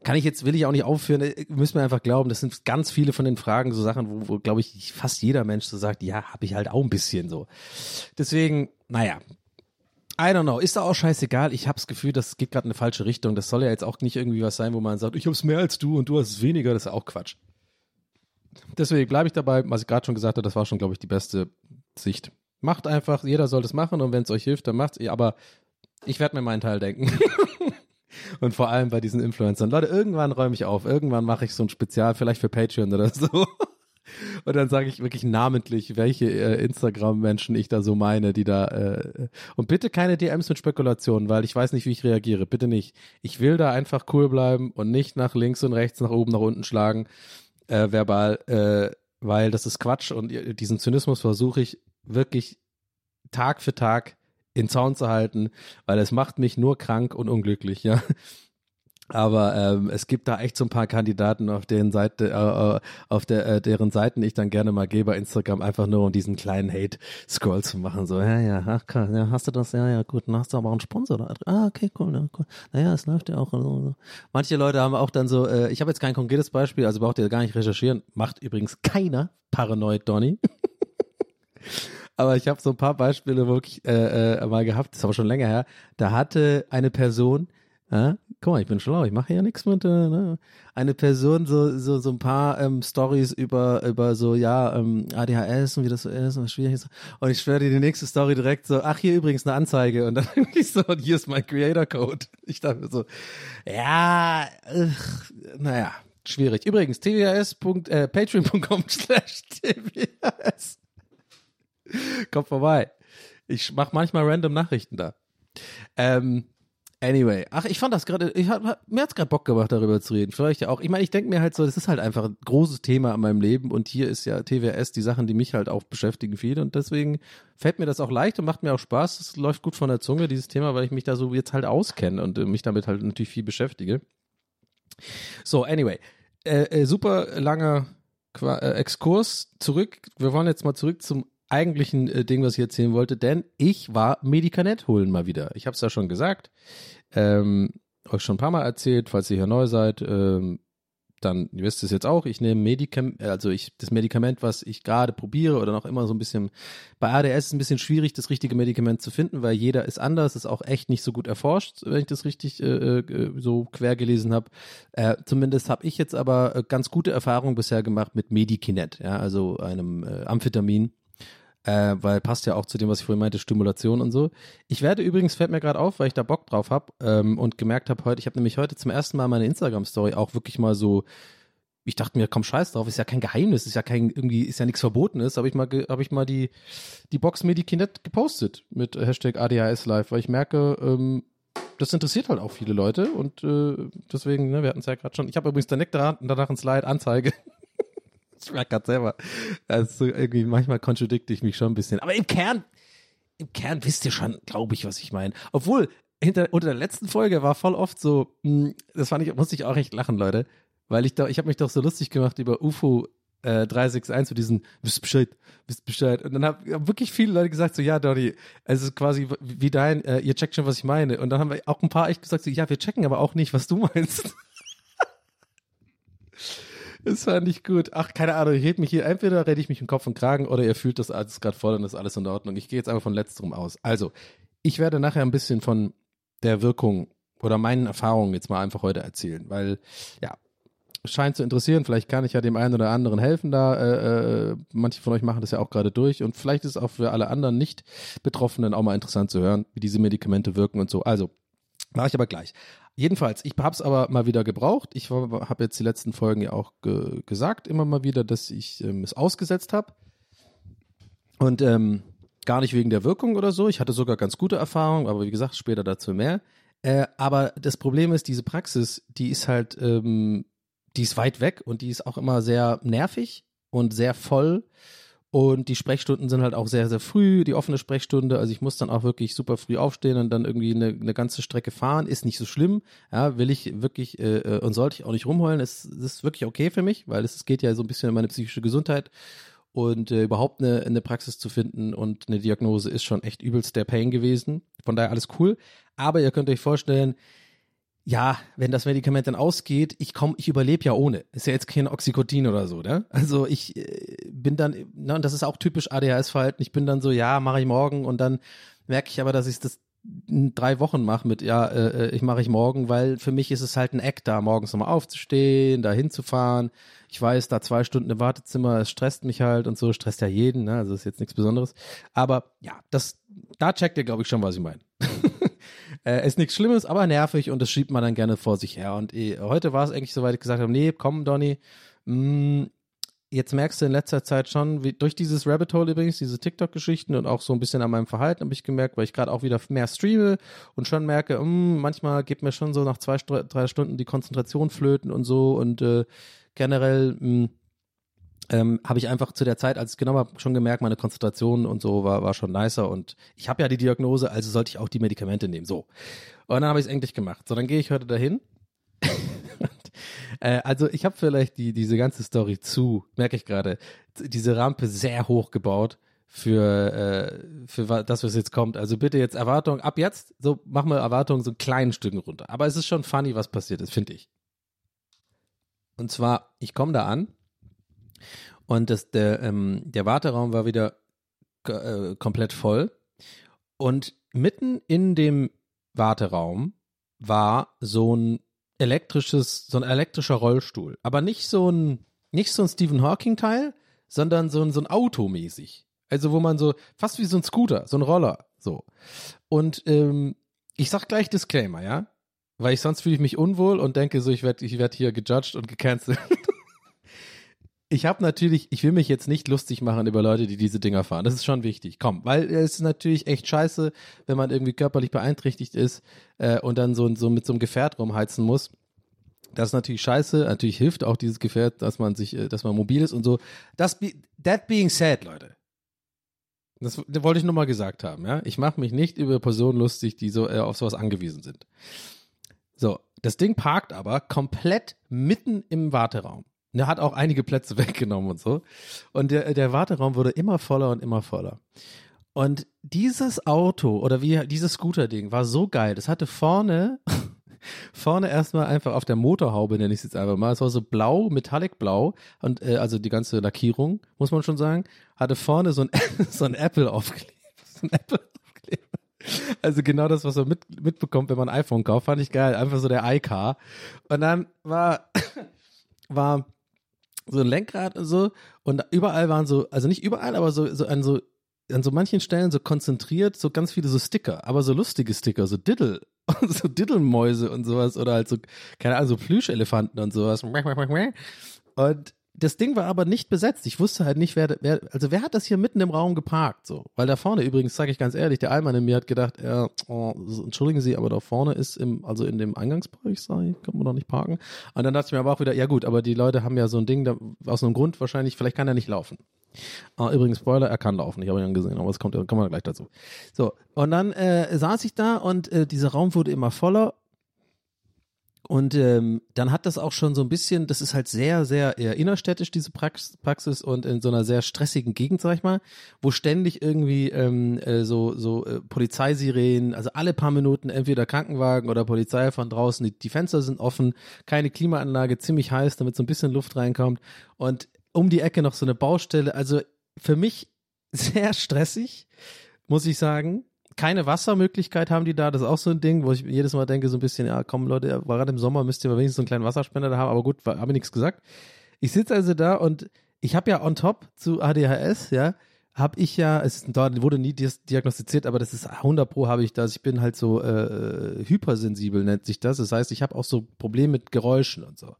Speaker 1: Kann ich jetzt, will ich auch nicht aufführen, äh, müssen wir einfach glauben, das sind ganz viele von den Fragen, so Sachen, wo, wo glaube ich, fast jeder Mensch so sagt, ja, habe ich halt auch ein bisschen so. Deswegen, naja, I don't know, ist da auch scheißegal. Ich habe das Gefühl, das geht gerade in eine falsche Richtung. Das soll ja jetzt auch nicht irgendwie was sein, wo man sagt, ich hab's mehr als du und du hast es weniger. Das ist auch Quatsch. Deswegen bleibe ich dabei, was ich gerade schon gesagt habe, das war schon, glaube ich, die beste Sicht. Macht einfach, jeder soll das machen und wenn es euch hilft, dann macht's. Aber ich werde mir meinen Teil denken. und vor allem bei diesen Influencern. Leute, irgendwann räume ich auf. Irgendwann mache ich so ein Spezial, vielleicht für Patreon oder so. Und dann sage ich wirklich namentlich, welche äh, Instagram-Menschen ich da so meine, die da äh, und bitte keine DMs mit Spekulationen, weil ich weiß nicht, wie ich reagiere. Bitte nicht. Ich will da einfach cool bleiben und nicht nach links und rechts, nach oben, nach unten schlagen, äh, verbal, äh, weil das ist Quatsch und diesen Zynismus versuche ich wirklich Tag für Tag in Zaun zu halten, weil es macht mich nur krank und unglücklich, ja. Aber ähm, es gibt da echt so ein paar Kandidaten, auf deren Seite, äh, äh, auf der, äh, deren Seiten ich dann gerne mal gehe bei Instagram, einfach nur um diesen kleinen Hate-Scroll zu machen. So, ja, ja, ach krass, ja, hast du das? Ja, ja, gut, dann hast du aber auch einen Sponsor da. Ah, okay, cool, ja, cool. Naja, es läuft ja auch. So. Manche Leute haben auch dann so, äh, ich habe jetzt kein konkretes Beispiel, also braucht ihr gar nicht recherchieren. Macht übrigens keiner Paranoid Donny. Aber ich habe so ein paar Beispiele wirklich äh, äh, mal gehabt, das ist aber schon länger her. Da hatte eine Person, äh, guck mal, ich bin schlau, ich mache ja nichts mit, äh, ne? eine Person so so so ein paar ähm, Stories über über so ja ähm, ADHS und wie das so ist und was schwierig ist. Und ich schwöre dir die nächste Story direkt so, ach hier übrigens eine Anzeige und dann ich so und hier ist mein Creator Code. Ich dachte so, ja, ugh, naja, schwierig. Übrigens tvs. Äh, slash tvs. Kommt vorbei. Ich mache manchmal random Nachrichten da. Ähm, anyway, ach, ich fand das gerade, mir hat's gerade Bock gemacht, darüber zu reden. Vielleicht ja auch. Ich meine, ich denke mir halt so, das ist halt einfach ein großes Thema in meinem Leben und hier ist ja TWS die Sachen, die mich halt auch beschäftigen viel und deswegen fällt mir das auch leicht und macht mir auch Spaß. Es läuft gut von der Zunge, dieses Thema, weil ich mich da so jetzt halt auskenne und äh, mich damit halt natürlich viel beschäftige. So, anyway, äh, äh, super langer Qua äh, Exkurs zurück. Wir wollen jetzt mal zurück zum eigentlichen äh, Ding, was ich erzählen wollte, denn ich war Medikament holen mal wieder. Ich habe es ja schon gesagt, ähm, euch schon ein paar Mal erzählt, falls ihr hier neu seid, ähm, dann ihr wisst es jetzt auch. Ich nehme Medikament, also ich das Medikament, was ich gerade probiere oder noch immer so ein bisschen. Bei ADS ist es ein bisschen schwierig, das richtige Medikament zu finden, weil jeder ist anders, ist auch echt nicht so gut erforscht, wenn ich das richtig äh, äh, so quer gelesen habe. Äh, zumindest habe ich jetzt aber äh, ganz gute Erfahrungen bisher gemacht mit Medikinet, ja, also einem äh, Amphetamin äh, weil passt ja auch zu dem, was ich vorhin meinte, Stimulation und so. Ich werde übrigens, fällt mir gerade auf, weil ich da Bock drauf habe ähm, und gemerkt habe heute, ich habe nämlich heute zum ersten Mal meine Instagram-Story auch wirklich mal so, ich dachte mir, komm scheiß drauf, ist ja kein Geheimnis, ist ja kein, irgendwie, ist ja nichts Verbotenes, habe ich mal, habe ich mal die, die Box Medikinet gepostet mit Hashtag ADHS Live, weil ich merke, ähm, das interessiert halt auch viele Leute und äh, deswegen, ne, wir hatten es ja gerade schon. Ich habe übrigens danach, danach ein Slide Anzeige. Ich merke gerade selber. Also irgendwie manchmal kontradikte ich mich schon ein bisschen. Aber im Kern, im Kern wisst ihr schon, glaube ich, was ich meine. Obwohl, hinter, unter der letzten Folge war voll oft so, mh, das fand ich, musste ich auch echt lachen, Leute. Weil ich doch, ich habe mich doch so lustig gemacht über UFO äh, 361 zu diesen, wisst Bescheid, wisst Bescheid. Und dann haben hab wirklich viele Leute gesagt, so, ja, Donny, es ist quasi wie dein, äh, ihr checkt schon, was ich meine. Und dann haben wir auch ein paar echt gesagt, so, ja, wir checken aber auch nicht, was du meinst. Das fand ich gut. Ach, keine Ahnung, ich red mich hier, entweder rede ich mich im Kopf und Kragen oder ihr fühlt das alles gerade voll und ist alles in Ordnung. Ich gehe jetzt einfach von letzterem aus. Also, ich werde nachher ein bisschen von der Wirkung oder meinen Erfahrungen jetzt mal einfach heute erzählen, weil ja, scheint zu interessieren. Vielleicht kann ich ja dem einen oder anderen helfen da. Äh, äh, manche von euch machen das ja auch gerade durch und vielleicht ist es auch für alle anderen nicht Betroffenen auch mal interessant zu hören, wie diese Medikamente wirken und so. Also, mache ich aber gleich. Jedenfalls, ich habe es aber mal wieder gebraucht. Ich habe jetzt die letzten Folgen ja auch ge gesagt, immer mal wieder, dass ich ähm, es ausgesetzt habe. Und ähm, gar nicht wegen der Wirkung oder so. Ich hatte sogar ganz gute Erfahrungen, aber wie gesagt, später dazu mehr. Äh, aber das Problem ist, diese Praxis, die ist halt, ähm, die ist weit weg und die ist auch immer sehr nervig und sehr voll. Und die Sprechstunden sind halt auch sehr, sehr früh, die offene Sprechstunde. Also ich muss dann auch wirklich super früh aufstehen und dann irgendwie eine, eine ganze Strecke fahren. Ist nicht so schlimm. Ja, will ich wirklich äh, äh und sollte ich auch nicht rumheulen. Es, es ist wirklich okay für mich, weil es, es geht ja so ein bisschen um meine psychische Gesundheit. Und äh, überhaupt eine, eine Praxis zu finden und eine Diagnose ist schon echt übelst der Pain gewesen. Von daher alles cool. Aber ihr könnt euch vorstellen, ja, wenn das Medikament dann ausgeht, ich komme, ich überlebe ja ohne. Ist ja jetzt kein Oxycodin oder so, ne? Also ich äh, bin dann, ne, und das ist auch typisch ADHS-Verhalten, ich bin dann so, ja, mache ich morgen und dann merke ich aber, dass ich das in drei Wochen mache mit, ja, äh, äh, ich mache ich morgen, weil für mich ist es halt ein Act, da morgens nochmal aufzustehen, da hinzufahren. Ich weiß, da zwei Stunden im Wartezimmer, es stresst mich halt und so, stresst ja jeden, ne? Also ist jetzt nichts Besonderes. Aber ja, das, da checkt ihr, glaube ich, schon, was ich meine. Äh, ist nichts Schlimmes, aber nervig und das schiebt man dann gerne vor sich her. Und eh, heute war es eigentlich so weit, ich gesagt habe, nee, komm, Donny, mh, mm, jetzt merkst du in letzter Zeit schon, wie, durch dieses Rabbit Hole übrigens, diese TikTok-Geschichten und auch so ein bisschen an meinem Verhalten habe ich gemerkt, weil ich gerade auch wieder mehr streame und schon merke, mh, mm, manchmal geht mir schon so nach zwei, drei Stunden die Konzentration flöten und so und äh, generell mh, mm, ähm, habe ich einfach zu der Zeit, als ich genau habe, schon gemerkt, meine Konzentration und so war, war schon nicer und ich habe ja die Diagnose, also sollte ich auch die Medikamente nehmen. So. Und dann habe ich es endlich gemacht. So, dann gehe ich heute dahin. äh, also ich habe vielleicht die, diese ganze Story zu, merke ich gerade, diese Rampe sehr hoch gebaut für, äh, für das, was jetzt kommt. Also bitte jetzt Erwartung, ab jetzt, so mach mal Erwartungen so ein kleinen Stücken runter. Aber es ist schon funny, was passiert ist, finde ich. Und zwar, ich komme da an und das, der, ähm, der Warteraum war wieder äh, komplett voll. Und mitten in dem Warteraum war so ein elektrisches, so ein elektrischer Rollstuhl. Aber nicht so ein, nicht so ein Stephen Hawking-Teil, sondern so ein, so ein Auto mäßig. Also wo man so, fast wie so ein Scooter, so ein Roller, so. Und ähm, ich sag gleich Disclaimer, ja? Weil ich sonst fühle ich mich unwohl und denke so, ich werde ich werd hier gejudged und gecancelt. ich habe natürlich, ich will mich jetzt nicht lustig machen über Leute, die diese Dinger fahren. Das ist schon wichtig. Komm, weil es ist natürlich echt scheiße, wenn man irgendwie körperlich beeinträchtigt ist äh, und dann so, so mit so einem Gefährt rumheizen muss. Das ist natürlich scheiße. Natürlich hilft auch dieses Gefährt, dass man sich, äh, dass man mobil ist und so. Das, be, that being said, Leute. Das, wollte ich nur mal gesagt haben, ja. Ich mache mich nicht über Personen lustig, die so äh, auf sowas angewiesen sind. So, das Ding parkt aber komplett mitten im Warteraum. Der hat auch einige Plätze weggenommen und so. Und der, der Warteraum wurde immer voller und immer voller. Und dieses Auto oder wie dieses Scooter-Ding war so geil. Das hatte vorne, vorne erstmal einfach auf der Motorhaube, nenne ich es jetzt einfach mal. Es war so blau, metallic blau und äh, also die ganze Lackierung, muss man schon sagen, hatte vorne so ein, so ein Apple aufgeklebt. So ein Apple. Also genau das, was man mit, mitbekommt, wenn man ein iPhone kauft, fand ich geil. Einfach so der iCar. Und dann war, war so ein Lenkrad und so und überall waren so, also nicht überall, aber so, so an so an so manchen Stellen so konzentriert so ganz viele so Sticker, aber so lustige Sticker, so Diddle, so Diddlemäuse und sowas oder halt so, keine Ahnung, so Plüschelefanten und sowas. Und das Ding war aber nicht besetzt. Ich wusste halt nicht, wer, wer, also wer hat das hier mitten im Raum geparkt, so. Weil da vorne übrigens, sage ich ganz ehrlich, der Allmann in mir hat gedacht, ja, oh, entschuldigen Sie, aber da vorne ist im, also in dem Eingangsbereich, ich, kann man doch nicht parken. Und dann dachte ich mir aber auch wieder, ja gut, aber die Leute haben ja so ein Ding, da, aus einem Grund wahrscheinlich, vielleicht kann er nicht laufen. Ah, übrigens, Spoiler, er kann laufen, ich habe ihn gesehen, aber es kommt, kommen wir gleich dazu. So, und dann äh, saß ich da und äh, dieser Raum wurde immer voller und ähm, dann hat das auch schon so ein bisschen, das ist halt sehr, sehr eher innerstädtisch, diese Prax Praxis und in so einer sehr stressigen Gegend, sag ich mal, wo ständig irgendwie ähm, äh, so, so äh, Polizeisirenen, also alle paar Minuten entweder Krankenwagen oder Polizei von draußen, die, die Fenster sind offen, keine Klimaanlage, ziemlich heiß, damit so ein bisschen Luft reinkommt und um die Ecke noch so eine Baustelle, also für mich sehr stressig, muss ich sagen keine Wassermöglichkeit haben die da, das ist auch so ein Ding, wo ich jedes Mal denke, so ein bisschen, ja komm Leute, gerade im Sommer müsst ihr wenigstens so einen kleinen Wasserspender da haben, aber gut, habe ich nichts gesagt. Ich sitze also da und ich habe ja on top zu ADHS, ja, habe ich ja, es wurde nie diagnostiziert, aber das ist 100 pro habe ich das. Ich bin halt so äh, hypersensibel nennt sich das. Das heißt, ich habe auch so Probleme mit Geräuschen und so.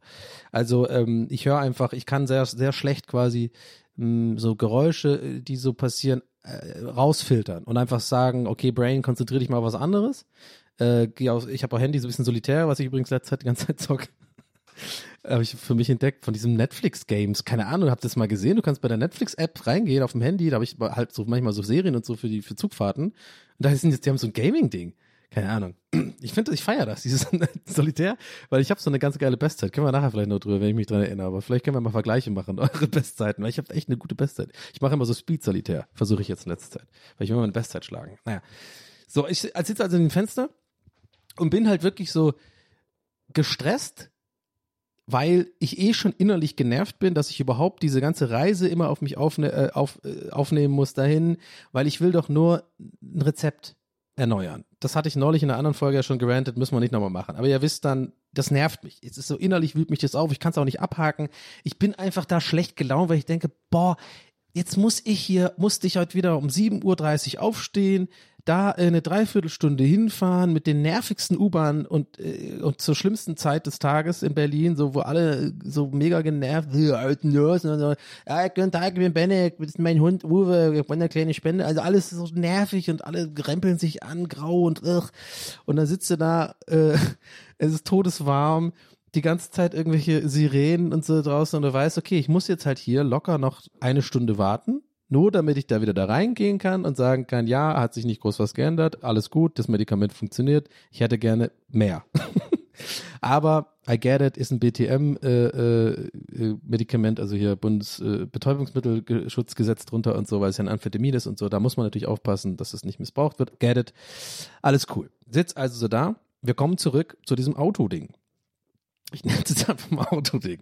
Speaker 1: Also ähm, ich höre einfach, ich kann sehr sehr schlecht quasi mh, so Geräusche, äh, die so passieren, äh, rausfiltern und einfach sagen, okay, Brain, konzentrier dich mal auf was anderes. Äh, ich habe auch Handy so ein bisschen solitär, was ich übrigens letzte Zeit die ganze Zeit zocke. Habe ich für mich entdeckt von diesem Netflix-Games. Keine Ahnung, habt ihr das mal gesehen? Du kannst bei der Netflix-App reingehen auf dem Handy. Da habe ich halt so manchmal so Serien und so für die für Zugfahrten. Und da sind jetzt, die haben so ein Gaming-Ding. Keine Ahnung. Ich finde, ich feiere das, dieses Solitär, weil ich habe so eine ganz geile Bestzeit. Können wir nachher vielleicht noch drüber, wenn ich mich dran erinnere. Aber vielleicht können wir mal Vergleiche machen, eure Bestzeiten, weil ich habe echt eine gute Bestzeit. Ich mache immer so Speed-Solitär, versuche ich jetzt in letzter Zeit. Weil ich will immer meine Bestzeit schlagen. Naja. So, ich sitze also in dem Fenster und bin halt wirklich so gestresst, weil ich eh schon innerlich genervt bin, dass ich überhaupt diese ganze Reise immer auf mich aufne äh, auf, äh, aufnehmen muss dahin, weil ich will doch nur ein Rezept erneuern. Das hatte ich neulich in einer anderen Folge ja schon gerantet, müssen wir nicht nochmal machen. Aber ihr wisst dann, das nervt mich. Es ist so innerlich wühlt mich das auf, ich kann es auch nicht abhaken. Ich bin einfach da schlecht gelaunt, weil ich denke, boah, jetzt muss ich hier, musste ich heute wieder um 7.30 Uhr aufstehen, da äh, eine Dreiviertelstunde hinfahren mit den nervigsten U-Bahnen und, äh, und zur schlimmsten Zeit des Tages in Berlin, so wo alle so mega genervt, alten Nörsen und so, ja, guten Tag, ich bin Benne, das ist mein Hund Uwe, ich wollte eine kleine Spende, also alles so nervig und alle rempeln sich an, grau und ugh. und dann sitzt du da, äh, es ist todeswarm, die ganze Zeit irgendwelche Sirenen und so draußen und du weißt, okay, ich muss jetzt halt hier locker noch eine Stunde warten, nur damit ich da wieder da reingehen kann und sagen kann, ja, hat sich nicht groß was geändert, alles gut, das Medikament funktioniert, ich hätte gerne mehr. Aber I get it, ist ein BTM-Medikament, also hier Bundesbetäubungsmittelschutzgesetz drunter und so, weil es ja ein Amphetamin ist und so. Da muss man natürlich aufpassen, dass es nicht missbraucht wird. Get it. Alles cool. Sitz also so da. Wir kommen zurück zu diesem Autoding. Ich nenne es jetzt einfach mal Autoding.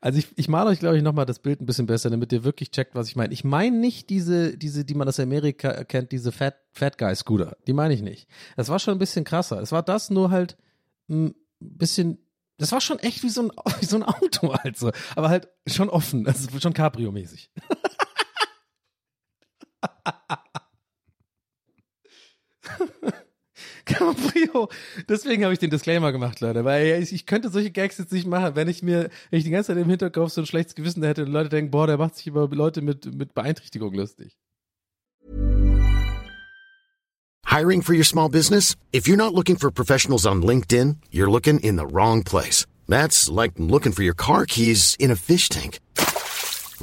Speaker 1: Also ich, ich male euch, glaube ich, nochmal das Bild ein bisschen besser, damit ihr wirklich checkt, was ich meine. Ich meine nicht diese, diese, die man aus Amerika kennt, diese Fat, Fat Guy Scooter. Die meine ich nicht. Das war schon ein bisschen krasser. Es war das nur halt ein bisschen, das war schon echt wie so ein, wie so ein Auto also. Aber halt schon offen. Also schon Cabrio-mäßig. Cabrio. Deswegen habe ich den Disclaimer gemacht, Leute, weil ich, ich könnte solche Gags jetzt nicht machen, wenn ich mir, wenn ich die ganze Zeit im Hinterkopf so ein schlechtes Gewissen hätte und Leute denken, boah, der macht sich über Leute mit, mit Beeinträchtigung lustig.
Speaker 2: Hiring for your small business? If you're not looking for professionals on LinkedIn, you're looking in the wrong place. That's like looking for your car keys in a fish tank.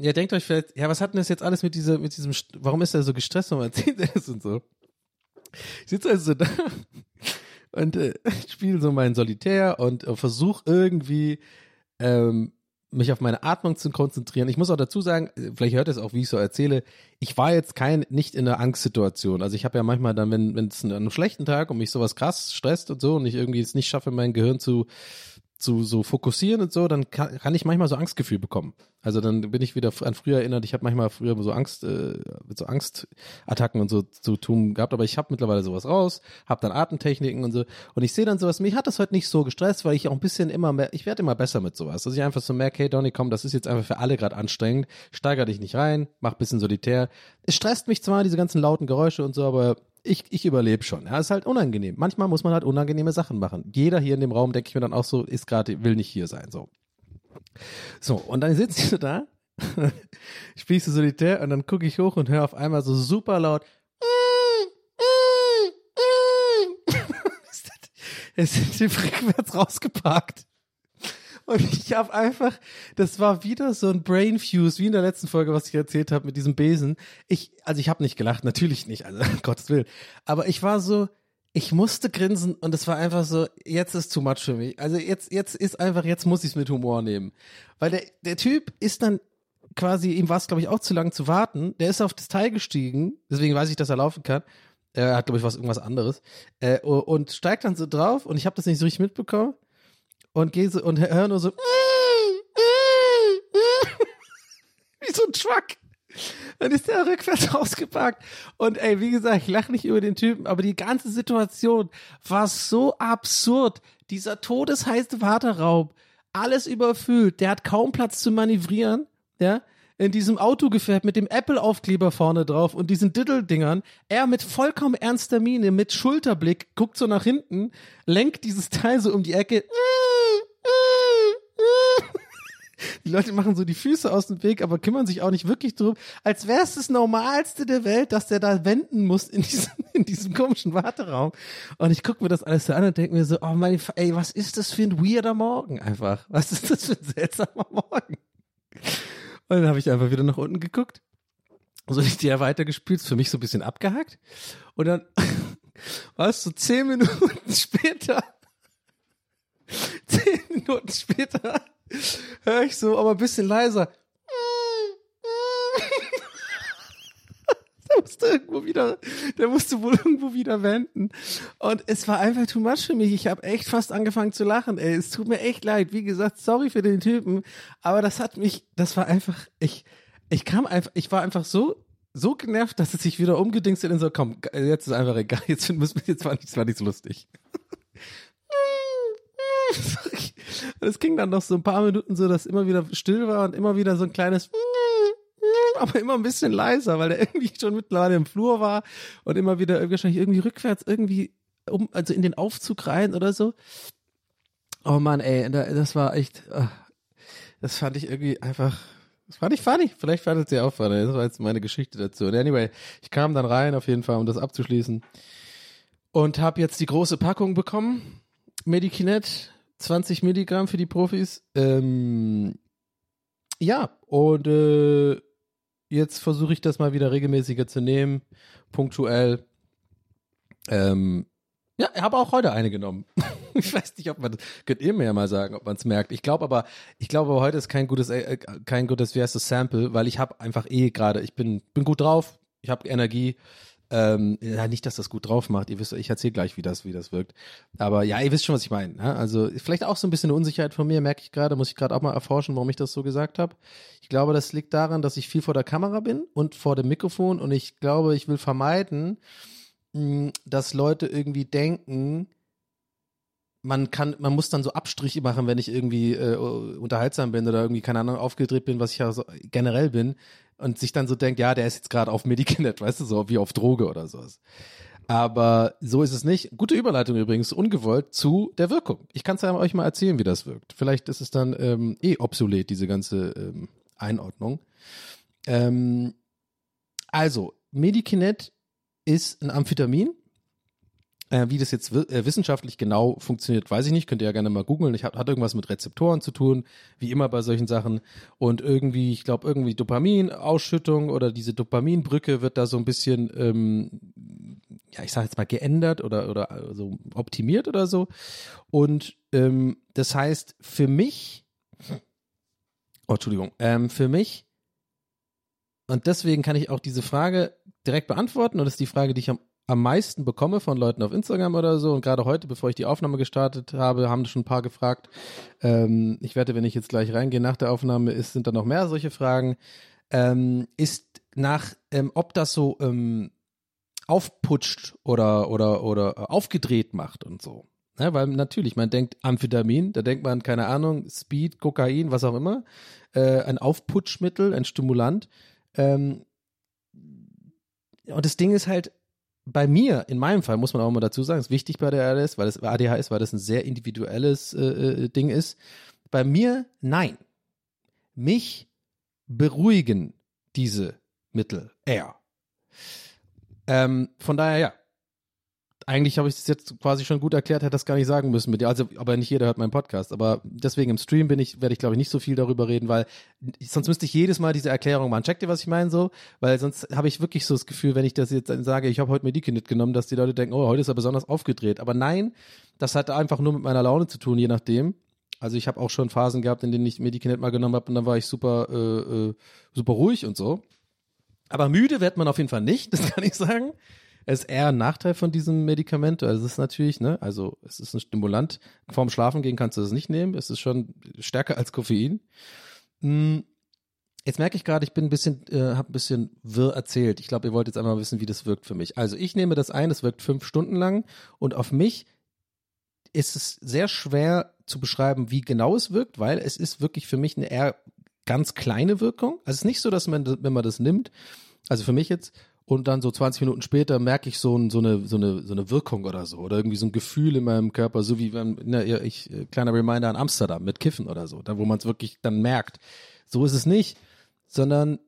Speaker 1: ihr denkt euch vielleicht, ja, was hat denn das jetzt alles mit dieser, mit diesem, warum ist er so gestresst, warum erzählt er das und so? Ich sitze also da und äh, spiele so meinen Solitär und äh, versuche irgendwie ähm, mich auf meine Atmung zu konzentrieren. Ich muss auch dazu sagen, äh, vielleicht hört es auch, wie ich so erzähle, ich war jetzt kein, nicht in einer Angstsituation. Also ich habe ja manchmal dann, wenn wenn es an einem schlechten Tag und mich sowas krass stresst und so und ich irgendwie es nicht schaffe, mein Gehirn zu zu so fokussieren und so, dann kann, kann ich manchmal so Angstgefühl bekommen. Also dann bin ich wieder an früher erinnert, ich habe manchmal früher so Angst, äh, mit so Angstattacken und so zu tun gehabt, aber ich habe mittlerweile sowas raus, habe dann Atemtechniken und so und ich sehe dann sowas, mich hat das heute nicht so gestresst, weil ich auch ein bisschen immer mehr, ich werde immer besser mit sowas, dass ich einfach so merke, hey Donny, komm, das ist jetzt einfach für alle gerade anstrengend, steiger dich nicht rein, mach bisschen solitär. Es stresst mich zwar, diese ganzen lauten Geräusche und so, aber ich, ich überlebe schon. Ja, ist halt unangenehm. Manchmal muss man halt unangenehme Sachen machen. Jeder hier in dem Raum, denke ich mir dann auch so, ist gerade, will nicht hier sein, so. So, und dann sitzt so da, spielst du Solitär und dann gucke ich hoch und höre auf einmal so super laut, es sind die rückwärts rausgeparkt. Und ich habe einfach, das war wieder so ein Brain Fuse, wie in der letzten Folge, was ich erzählt habe mit diesem Besen. Ich, also ich habe nicht gelacht, natürlich nicht, also Gottes Willen. Aber ich war so, ich musste grinsen und es war einfach so, jetzt ist too much für mich. Also jetzt, jetzt ist einfach, jetzt muss ich es mit Humor nehmen. Weil der, der Typ ist dann quasi, ihm war es, glaube ich, auch zu lang zu warten. Der ist auf das Teil gestiegen, deswegen weiß ich, dass er laufen kann. Er hat, glaube ich, was irgendwas anderes. Äh, und steigt dann so drauf und ich habe das nicht so richtig mitbekommen und gehe so und höre nur so wie so ein Truck. Dann ist der rückwärts rausgepackt. Und ey, wie gesagt, ich lache nicht über den Typen, aber die ganze Situation war so absurd. Dieser todesheiße Warteraum, alles überfüllt, der hat kaum Platz zu manövrieren, ja in diesem Autogefährt mit dem Apple-Aufkleber vorne drauf und diesen Diddle-Dingern. Er mit vollkommen ernster Miene, mit Schulterblick, guckt so nach hinten, lenkt dieses Teil so um die Ecke. Die Leute machen so die Füße aus dem Weg, aber kümmern sich auch nicht wirklich drum, als wäre es das Normalste der Welt, dass der da wenden muss in diesem, in diesem komischen Warteraum. Und ich gucke mir das alles so an und denke mir so, oh mein, ey, was ist das für ein weirder Morgen einfach? Was ist das für ein seltsamer Morgen? Und dann habe ich einfach wieder nach unten geguckt. So nicht der weitergespielt, für mich so ein bisschen abgehackt. Und dann war es so zehn Minuten später, zehn Minuten später, höre ich so, aber ein bisschen leiser. Der musste irgendwo wieder, der musste wohl irgendwo wieder wenden. Und es war einfach too much für mich. Ich habe echt fast angefangen zu lachen. Ey, es tut mir echt leid. Wie gesagt, sorry für den Typen. Aber das hat mich, das war einfach, ich, ich kam einfach, ich war einfach so, so genervt, dass es sich wieder umgedingst hat und so, komm, jetzt ist einfach egal. Jetzt jetzt war nicht, war nicht so lustig. Es ging dann noch so ein paar Minuten so, dass immer wieder still war und immer wieder so ein kleines aber immer ein bisschen leiser, weil der irgendwie schon mittlerweile im Flur war und immer wieder wahrscheinlich irgendwie rückwärts irgendwie um, also in den Aufzug rein oder so. Oh Mann, ey, das war echt, ah, das fand ich irgendwie einfach, das fand ich funny. Vielleicht fandet ihr auch funny. Das war jetzt meine Geschichte dazu. Und anyway, ich kam dann rein auf jeden Fall, um das abzuschließen und habe jetzt die große Packung bekommen. Medikinet, 20 Milligramm für die Profis. Ähm, ja, und äh, jetzt versuche ich das mal wieder regelmäßiger zu nehmen, punktuell. Ähm, ja, ich habe auch heute eine genommen. ich weiß nicht, ob man das, könnt ihr mir ja mal sagen, ob man es merkt. Ich glaube aber, ich glaube heute ist kein gutes, äh, kein gutes, wie heißt das, Sample, weil ich habe einfach eh gerade, ich bin, bin gut drauf, ich habe Energie, ähm, ja, nicht, dass das gut drauf macht. Ihr wisst, ich erzähle gleich, wie das, wie das wirkt. Aber ja, ihr wisst schon, was ich meine. Ne? Also vielleicht auch so ein bisschen eine Unsicherheit von mir, merke ich gerade, muss ich gerade auch mal erforschen, warum ich das so gesagt habe. Ich glaube, das liegt daran, dass ich viel vor der Kamera bin und vor dem Mikrofon und ich glaube, ich will vermeiden, mh, dass Leute irgendwie denken, man kann, man muss dann so Abstriche machen, wenn ich irgendwie äh, unterhaltsam bin oder irgendwie, keine Ahnung, aufgedreht bin, was ich ja so generell bin, und sich dann so denkt, ja, der ist jetzt gerade auf Medikinet, weißt du, so wie auf Droge oder sowas. Aber so ist es nicht. Gute Überleitung übrigens, ungewollt zu der Wirkung. Ich kann es ja euch mal erzählen, wie das wirkt. Vielleicht ist es dann ähm, eh obsolet, diese ganze ähm, Einordnung. Ähm, also, Medikinet ist ein Amphetamin, äh, wie das jetzt äh, wissenschaftlich genau funktioniert, weiß ich nicht. Könnt ihr ja gerne mal googeln. Ich hat, hat irgendwas mit Rezeptoren zu tun, wie immer bei solchen Sachen. Und irgendwie, ich glaube, irgendwie Dopaminausschüttung oder diese Dopaminbrücke wird da so ein bisschen, ähm, ja, ich sage jetzt mal geändert oder oder also optimiert oder so. Und ähm, das heißt, für mich, oh, Entschuldigung, ähm, für mich und deswegen kann ich auch diese Frage direkt beantworten. Und das ist die Frage, die ich am am meisten bekomme von Leuten auf Instagram oder so. Und gerade heute, bevor ich die Aufnahme gestartet habe, haben schon ein paar gefragt. Ähm, ich werde, wenn ich jetzt gleich reingehe nach der Aufnahme, ist, sind da noch mehr solche Fragen. Ähm, ist nach, ähm, ob das so ähm, aufputscht oder, oder, oder aufgedreht macht und so. Ja, weil natürlich, man denkt Amphetamin, da denkt man, keine Ahnung, Speed, Kokain, was auch immer, äh, ein Aufputschmittel, ein Stimulant. Ähm, und das Ding ist halt, bei mir, in meinem Fall, muss man auch mal dazu sagen, ist wichtig bei der ADHS, weil das ADHS, weil das ein sehr individuelles äh, äh, Ding ist. Bei mir, nein. Mich beruhigen diese Mittel eher. Ähm, von daher, ja. Eigentlich habe ich das jetzt quasi schon gut erklärt, hätte das gar nicht sagen müssen mit dir. Also, aber nicht jeder hört meinen Podcast. Aber deswegen im Stream bin ich, werde ich glaube ich nicht so viel darüber reden, weil sonst müsste ich jedes Mal diese Erklärung machen. Checkt ihr, was ich meine so? Weil sonst habe ich wirklich so das Gefühl, wenn ich das jetzt sage, ich habe heute Medikinit genommen, dass die Leute denken, oh, heute ist er besonders aufgedreht. Aber nein, das hat einfach nur mit meiner Laune zu tun, je nachdem. Also ich habe auch schon Phasen gehabt, in denen ich Medikinet mal genommen habe und dann war ich super, äh, äh, super ruhig und so. Aber müde wird man auf jeden Fall nicht, das kann ich sagen. Es ist eher ein Nachteil von diesem Medikament. Also es ist natürlich, ne, also es ist ein Stimulant. Vorm Schlafen gehen kannst du das nicht nehmen. Es ist schon stärker als Koffein. Hm. Jetzt merke ich gerade, ich bin ein bisschen, äh, habe ein bisschen wirr erzählt. Ich glaube, ihr wollt jetzt einmal wissen, wie das wirkt für mich. Also ich nehme das ein, es wirkt fünf Stunden lang und auf mich ist es sehr schwer zu beschreiben, wie genau es wirkt, weil es ist wirklich für mich eine eher ganz kleine Wirkung. Also es ist nicht so, dass man, wenn man das nimmt, also für mich jetzt, und dann so 20 Minuten später merke ich so, ein, so, eine, so, eine, so eine Wirkung oder so oder irgendwie so ein Gefühl in meinem Körper, so wie wenn, ne, ich, äh, kleiner Reminder an Amsterdam mit Kiffen oder so, da wo man es wirklich dann merkt. So ist es nicht, sondern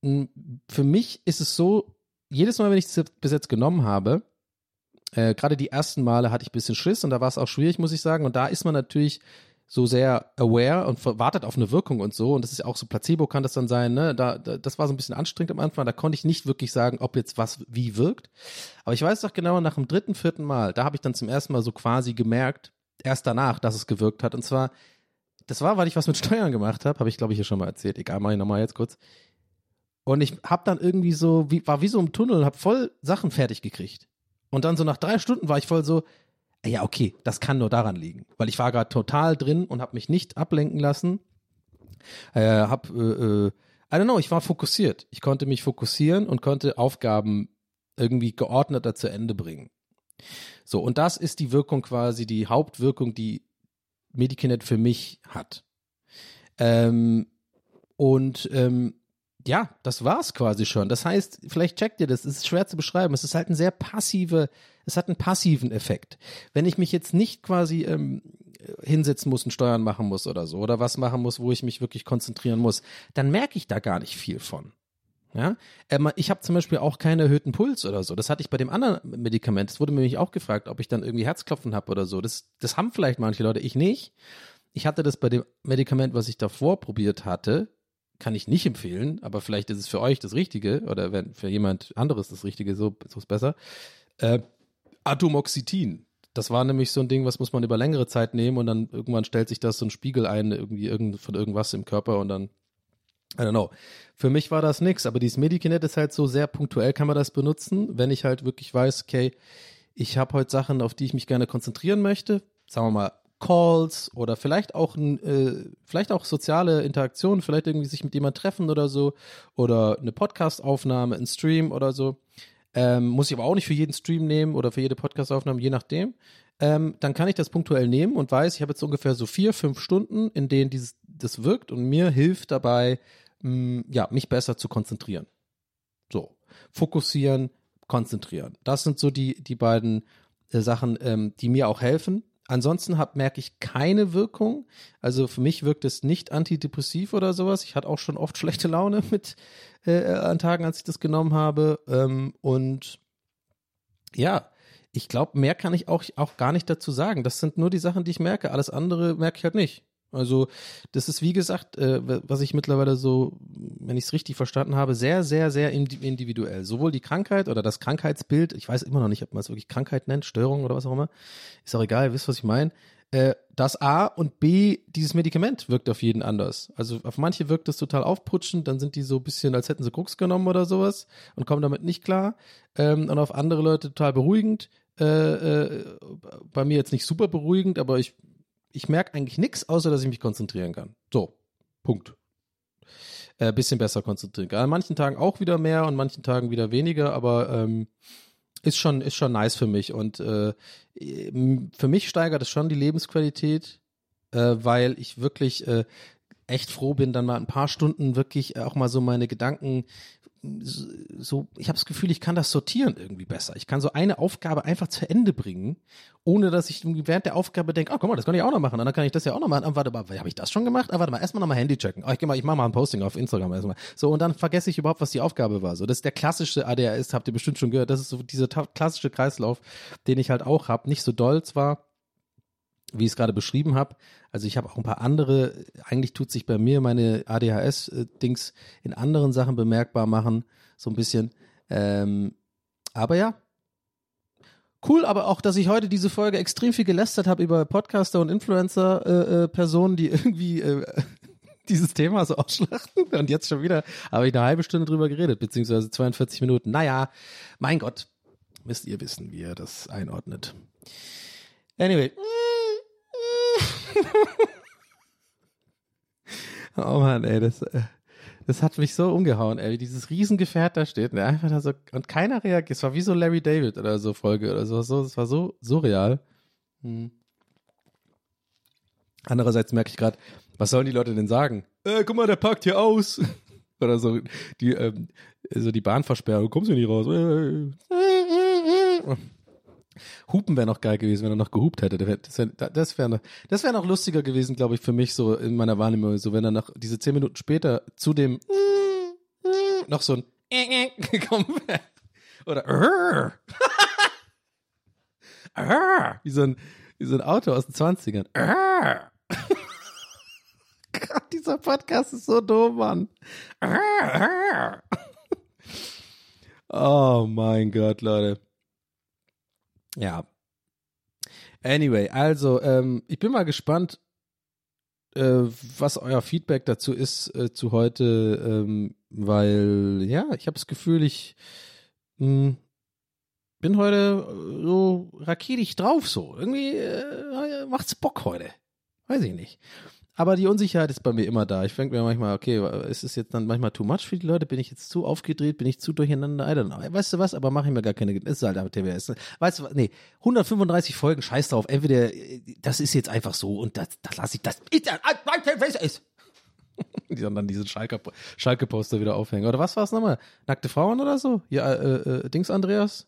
Speaker 1: für mich ist es so, jedes Mal, wenn ich es bis jetzt genommen habe, äh, gerade die ersten Male hatte ich ein bisschen Schiss und da war es auch schwierig, muss ich sagen. Und da ist man natürlich so sehr aware und wartet auf eine Wirkung und so. Und das ist auch so Placebo kann das dann sein, ne? Da, da, das war so ein bisschen anstrengend am Anfang. Da konnte ich nicht wirklich sagen, ob jetzt was wie wirkt. Aber ich weiß doch genau, nach dem dritten, vierten Mal, da habe ich dann zum ersten Mal so quasi gemerkt, erst danach, dass es gewirkt hat. Und zwar, das war, weil ich was mit Steuern gemacht habe, habe ich, glaube ich, hier schon mal erzählt. Egal, mache ich nochmal jetzt kurz. Und ich habe dann irgendwie so, wie, war wie so im Tunnel und habe voll Sachen fertig gekriegt. Und dann so nach drei Stunden war ich voll so, ja, okay, das kann nur daran liegen, weil ich war gerade total drin und habe mich nicht ablenken lassen. Äh, hab, äh, äh, I don't know, ich war fokussiert. Ich konnte mich fokussieren und konnte Aufgaben irgendwie geordneter zu Ende bringen. So, und das ist die Wirkung quasi, die Hauptwirkung, die Medikinet für mich hat. Ähm, und ähm, ja, das war's quasi schon. Das heißt, vielleicht checkt ihr das, es ist schwer zu beschreiben. Es ist halt ein sehr passive, es hat einen passiven Effekt. Wenn ich mich jetzt nicht quasi ähm, hinsetzen muss und Steuern machen muss oder so, oder was machen muss, wo ich mich wirklich konzentrieren muss, dann merke ich da gar nicht viel von. Ja, ähm, ich habe zum Beispiel auch keinen erhöhten Puls oder so. Das hatte ich bei dem anderen Medikament. Es wurde mir nämlich auch gefragt, ob ich dann irgendwie Herzklopfen habe oder so. Das, das haben vielleicht manche Leute, ich nicht. Ich hatte das bei dem Medikament, was ich davor probiert hatte, kann ich nicht empfehlen, aber vielleicht ist es für euch das Richtige oder wenn für jemand anderes das Richtige, so, so ist besser. Äh, Atomoxetin. Das war nämlich so ein Ding, was muss man über längere Zeit nehmen und dann irgendwann stellt sich das so ein Spiegel ein, irgendwie irgend, von irgendwas im Körper und dann, I don't know. Für mich war das nix, aber dieses Medikinet ist halt so sehr punktuell, kann man das benutzen, wenn ich halt wirklich weiß, okay, ich habe heute Sachen, auf die ich mich gerne konzentrieren möchte. Sagen wir mal, Calls oder vielleicht auch äh, vielleicht auch soziale Interaktionen, vielleicht irgendwie sich mit jemand treffen oder so oder eine Podcast-Aufnahme, ein Stream oder so. Ähm, muss ich aber auch nicht für jeden Stream nehmen oder für jede Podcast-Aufnahme, je nachdem. Ähm, dann kann ich das punktuell nehmen und weiß, ich habe jetzt ungefähr so vier, fünf Stunden, in denen dieses, das wirkt und mir hilft dabei, mh, ja, mich besser zu konzentrieren. So. Fokussieren, konzentrieren. Das sind so die, die beiden äh, Sachen, ähm, die mir auch helfen. Ansonsten hab, merke ich keine Wirkung. Also für mich wirkt es nicht antidepressiv oder sowas. Ich hatte auch schon oft schlechte Laune mit äh, an Tagen, als ich das genommen habe. Ähm, und ja, ich glaube, mehr kann ich auch, auch gar nicht dazu sagen. Das sind nur die Sachen, die ich merke. Alles andere merke ich halt nicht. Also das ist wie gesagt, äh, was ich mittlerweile so, wenn ich es richtig verstanden habe, sehr, sehr, sehr individuell. Sowohl die Krankheit oder das Krankheitsbild, ich weiß immer noch nicht, ob man es wirklich Krankheit nennt, Störung oder was auch immer, ist auch egal, ihr wisst, was ich meine. Äh, das A und B, dieses Medikament wirkt auf jeden anders. Also auf manche wirkt es total aufputschend, dann sind die so ein bisschen, als hätten sie Krux genommen oder sowas und kommen damit nicht klar. Ähm, und auf andere Leute total beruhigend. Äh, äh, bei mir jetzt nicht super beruhigend, aber ich ich merke eigentlich nichts, außer dass ich mich konzentrieren kann. So, Punkt. Äh, bisschen besser konzentrieren kann. An manchen Tagen auch wieder mehr und manchen Tagen wieder weniger, aber ähm, ist schon, ist schon nice für mich. Und äh, für mich steigert es schon die Lebensqualität, äh, weil ich wirklich äh, echt froh bin, dann mal ein paar Stunden wirklich auch mal so meine Gedanken so, ich habe das Gefühl, ich kann das sortieren irgendwie besser. Ich kann so eine Aufgabe einfach zu Ende bringen, ohne dass ich während der Aufgabe denke, oh, guck mal, das kann ich auch noch machen. Und dann kann ich das ja auch noch machen. Ah, warte mal, habe ich das schon gemacht? Ah, warte mal, erstmal nochmal Handy checken. Oh, ich, geh mal, ich mache mal ein Posting auf Instagram erstmal. So, und dann vergesse ich überhaupt, was die Aufgabe war. So, das ist der klassische ADHS, habt ihr bestimmt schon gehört. Das ist so dieser klassische Kreislauf, den ich halt auch habe. Nicht so doll zwar, wie ich es gerade beschrieben habe. Also ich habe auch ein paar andere, eigentlich tut sich bei mir meine ADHS-Dings in anderen Sachen bemerkbar machen, so ein bisschen. Ähm, aber ja. Cool, aber auch, dass ich heute diese Folge extrem viel gelästert habe über Podcaster und Influencer-Personen, äh, Personen, die irgendwie äh, dieses Thema so ausschlachten. Und jetzt schon wieder habe ich eine halbe Stunde drüber geredet, beziehungsweise 42 Minuten. Naja, mein Gott, müsst ihr wissen, wie ihr das einordnet. Anyway. Oh Mann, ey, das, äh, das hat mich so umgehauen, ey, wie dieses Riesengefährt da steht, ne, einfach da so, und keiner reagiert. Es war wie so Larry David oder so Folge oder so, es war so surreal. Hm. Andererseits merke ich gerade, was sollen die Leute denn sagen? Äh, guck mal, der parkt hier aus. oder so, die, ähm, so die Bahnversperrung, du kommst hier nicht raus. Hupen wäre noch geil gewesen, wenn er noch gehupt hätte. Das wäre das wär noch, wär noch lustiger gewesen, glaube ich, für mich so in meiner Wahrnehmung. So, wenn er noch diese zehn Minuten später zu dem noch so ein gekommen wäre. Oder wie so ein, wie so ein Auto aus den 20ern. Gott, dieser Podcast ist so doof, Mann. Oh mein Gott, Leute. Ja. Anyway, also ähm, ich bin mal gespannt, äh, was euer Feedback dazu ist äh, zu heute, ähm, weil ja, ich habe das Gefühl, ich mh, bin heute äh, so raketisch drauf so. Irgendwie äh, macht's Bock heute. Weiß ich nicht. Aber die Unsicherheit ist bei mir immer da. Ich denke mir manchmal, okay, ist es jetzt dann manchmal too much für die Leute? Bin ich jetzt zu aufgedreht? Bin ich zu durcheinander? I don't know. Weißt du was? Aber mache ich mir gar keine. Ist halt aber TWS. Weißt du was? Nee, 135 Folgen, scheiß drauf. Entweder, das ist jetzt einfach so und das, das lasse ich, das ist ja, mein TWS ist. Die dann, dann diesen Schalke- Schalke-Poster wieder aufhängen. Oder was war es nochmal? Nackte Frauen oder so? Ja, äh, äh, Dings Andreas?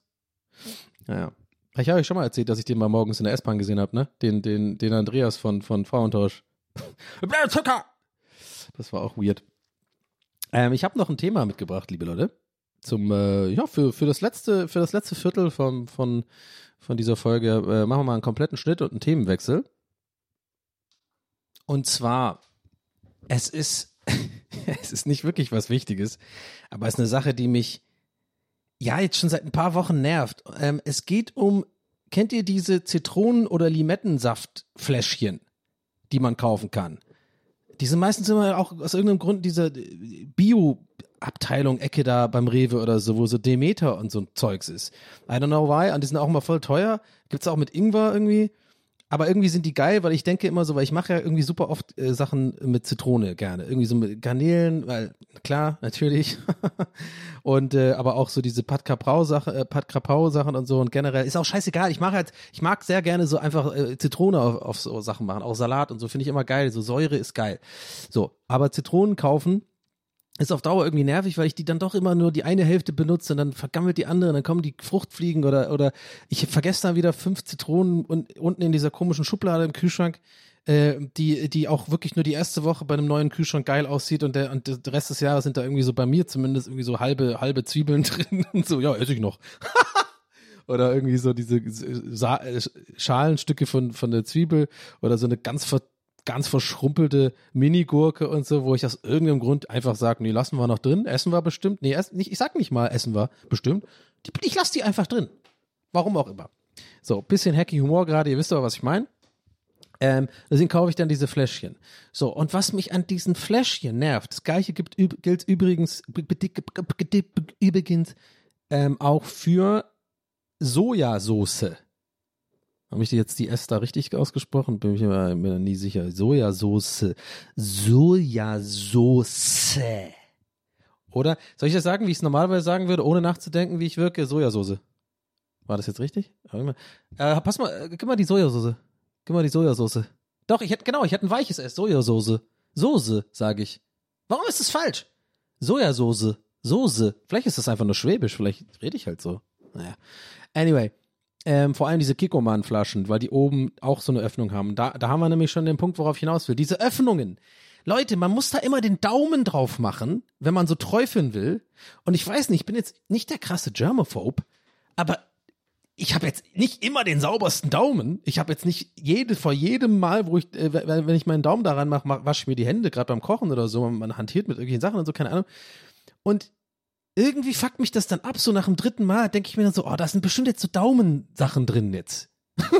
Speaker 1: Naja. Ich habe euch schon mal erzählt, dass ich den mal morgens in der S-Bahn gesehen habe, ne? Den, den, den Andreas von, von Frauentausch. Zucker! Das war auch weird. Ähm, ich habe noch ein Thema mitgebracht, liebe Leute. Zum, äh, ja, für, für das letzte, für das letzte Viertel von, von, von dieser Folge äh, machen wir mal einen kompletten Schnitt und einen Themenwechsel. Und zwar, es ist, es ist nicht wirklich was Wichtiges, aber es ist eine Sache, die mich ja jetzt schon seit ein paar Wochen nervt. Ähm, es geht um, kennt ihr diese Zitronen- oder Limettensaftfläschchen, die man kaufen kann? Die sind meistens immer auch aus irgendeinem Grund dieser Bio-Abteilung Ecke da beim Rewe oder so, wo so Demeter und so ein Zeugs ist. I don't know why. Und die sind auch immer voll teuer. Gibt's auch mit Ingwer irgendwie. Aber irgendwie sind die geil, weil ich denke immer so, weil ich mache ja irgendwie super oft äh, Sachen mit Zitrone gerne. Irgendwie so mit Garnelen, weil klar, natürlich. und äh, aber auch so diese Pat Caprau Sache, äh, Pat Caprau Sachen und so und generell ist auch scheißegal. Ich mache halt, ich mag sehr gerne so einfach äh, Zitrone auf, auf so Sachen machen, auch Salat und so finde ich immer geil. So Säure ist geil. So, aber Zitronen kaufen ist auf Dauer irgendwie nervig, weil ich die dann doch immer nur die eine Hälfte benutze und dann vergammelt die andere, dann kommen die Fruchtfliegen oder oder ich vergesse dann wieder fünf Zitronen und unten in dieser komischen Schublade im Kühlschrank, äh, die die auch wirklich nur die erste Woche bei einem neuen Kühlschrank geil aussieht und der und der Rest des Jahres sind da irgendwie so bei mir zumindest irgendwie so halbe halbe Zwiebeln drin und so ja esse ich noch. oder irgendwie so diese Sa Schalenstücke von von der Zwiebel oder so eine ganz ver ganz verschrumpelte Minigurke und so, wo ich aus irgendeinem Grund einfach sage, nee, lassen wir noch drin, essen wir bestimmt. Nee, ich sag nicht mal, essen wir bestimmt. Ich lasse die einfach drin. Warum auch immer. So, bisschen hacky Humor gerade, ihr wisst aber, was ich meine. Ähm, deswegen kaufe ich dann diese Fläschchen. So, und was mich an diesen Fläschchen nervt, das gleiche gibt, gilt übrigens, übrigens ähm, auch für Sojasauce. Habe ich jetzt die S da richtig ausgesprochen? Bin ich mir, mir nie sicher. Sojasauce. Sojasauce. Oder soll ich das sagen, wie ich es normalerweise sagen würde, ohne nachzudenken, wie ich wirke? Sojasauce. War das jetzt richtig? Äh, pass mal, äh, gib mal die Sojasauce. Gib mal die Sojasauce. Doch, ich hätte, genau, ich hätte ein weiches S. Sojasauce. Soße, sage ich. Warum ist das falsch? Sojasauce. Soße. Vielleicht ist das einfach nur Schwäbisch, vielleicht rede ich halt so. Naja. Anyway, ähm, vor allem diese Kikoman-Flaschen, weil die oben auch so eine Öffnung haben. Da, da haben wir nämlich schon den Punkt, worauf ich hinaus will. Diese Öffnungen. Leute, man muss da immer den Daumen drauf machen, wenn man so träufeln will. Und ich weiß nicht, ich bin jetzt nicht der krasse Germaphobe, aber ich habe jetzt nicht immer den saubersten Daumen. Ich habe jetzt nicht jede vor jedem Mal, wo ich, äh, wenn ich meinen Daumen daran mache, mach, wasche ich mir die Hände, gerade beim Kochen oder so. Man hantiert mit irgendwelchen Sachen und so, keine Ahnung. Und irgendwie fuckt mich das dann ab, so nach dem dritten Mal denke ich mir dann so, oh, da sind bestimmt jetzt so Daumensachen drin jetzt.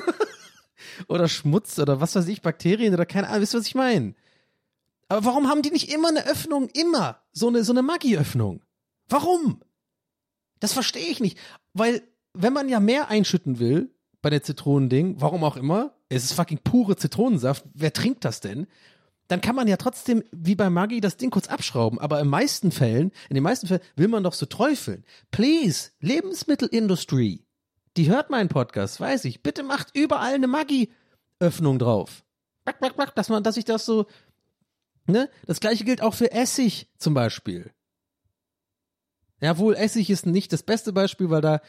Speaker 1: oder Schmutz oder was weiß ich, Bakterien oder keine Ahnung, wisst ihr, was ich meine? Aber warum haben die nicht immer eine Öffnung? Immer. So eine, so eine Maggi-Öffnung. Warum? Das verstehe ich nicht. Weil, wenn man ja mehr einschütten will bei der Zitronending, warum auch immer, es ist fucking pure Zitronensaft, wer trinkt das denn? Dann kann man ja trotzdem, wie bei Maggi, das Ding kurz abschrauben. Aber in meisten Fällen, in den meisten Fällen, will man doch so träufeln. Please, Lebensmittelindustrie. Die hört meinen Podcast, weiß ich. Bitte macht überall eine Maggi-Öffnung drauf. Dass man, dass ich das so, Ne? Das gleiche gilt auch für Essig zum Beispiel. Jawohl, Essig ist nicht das beste Beispiel, weil da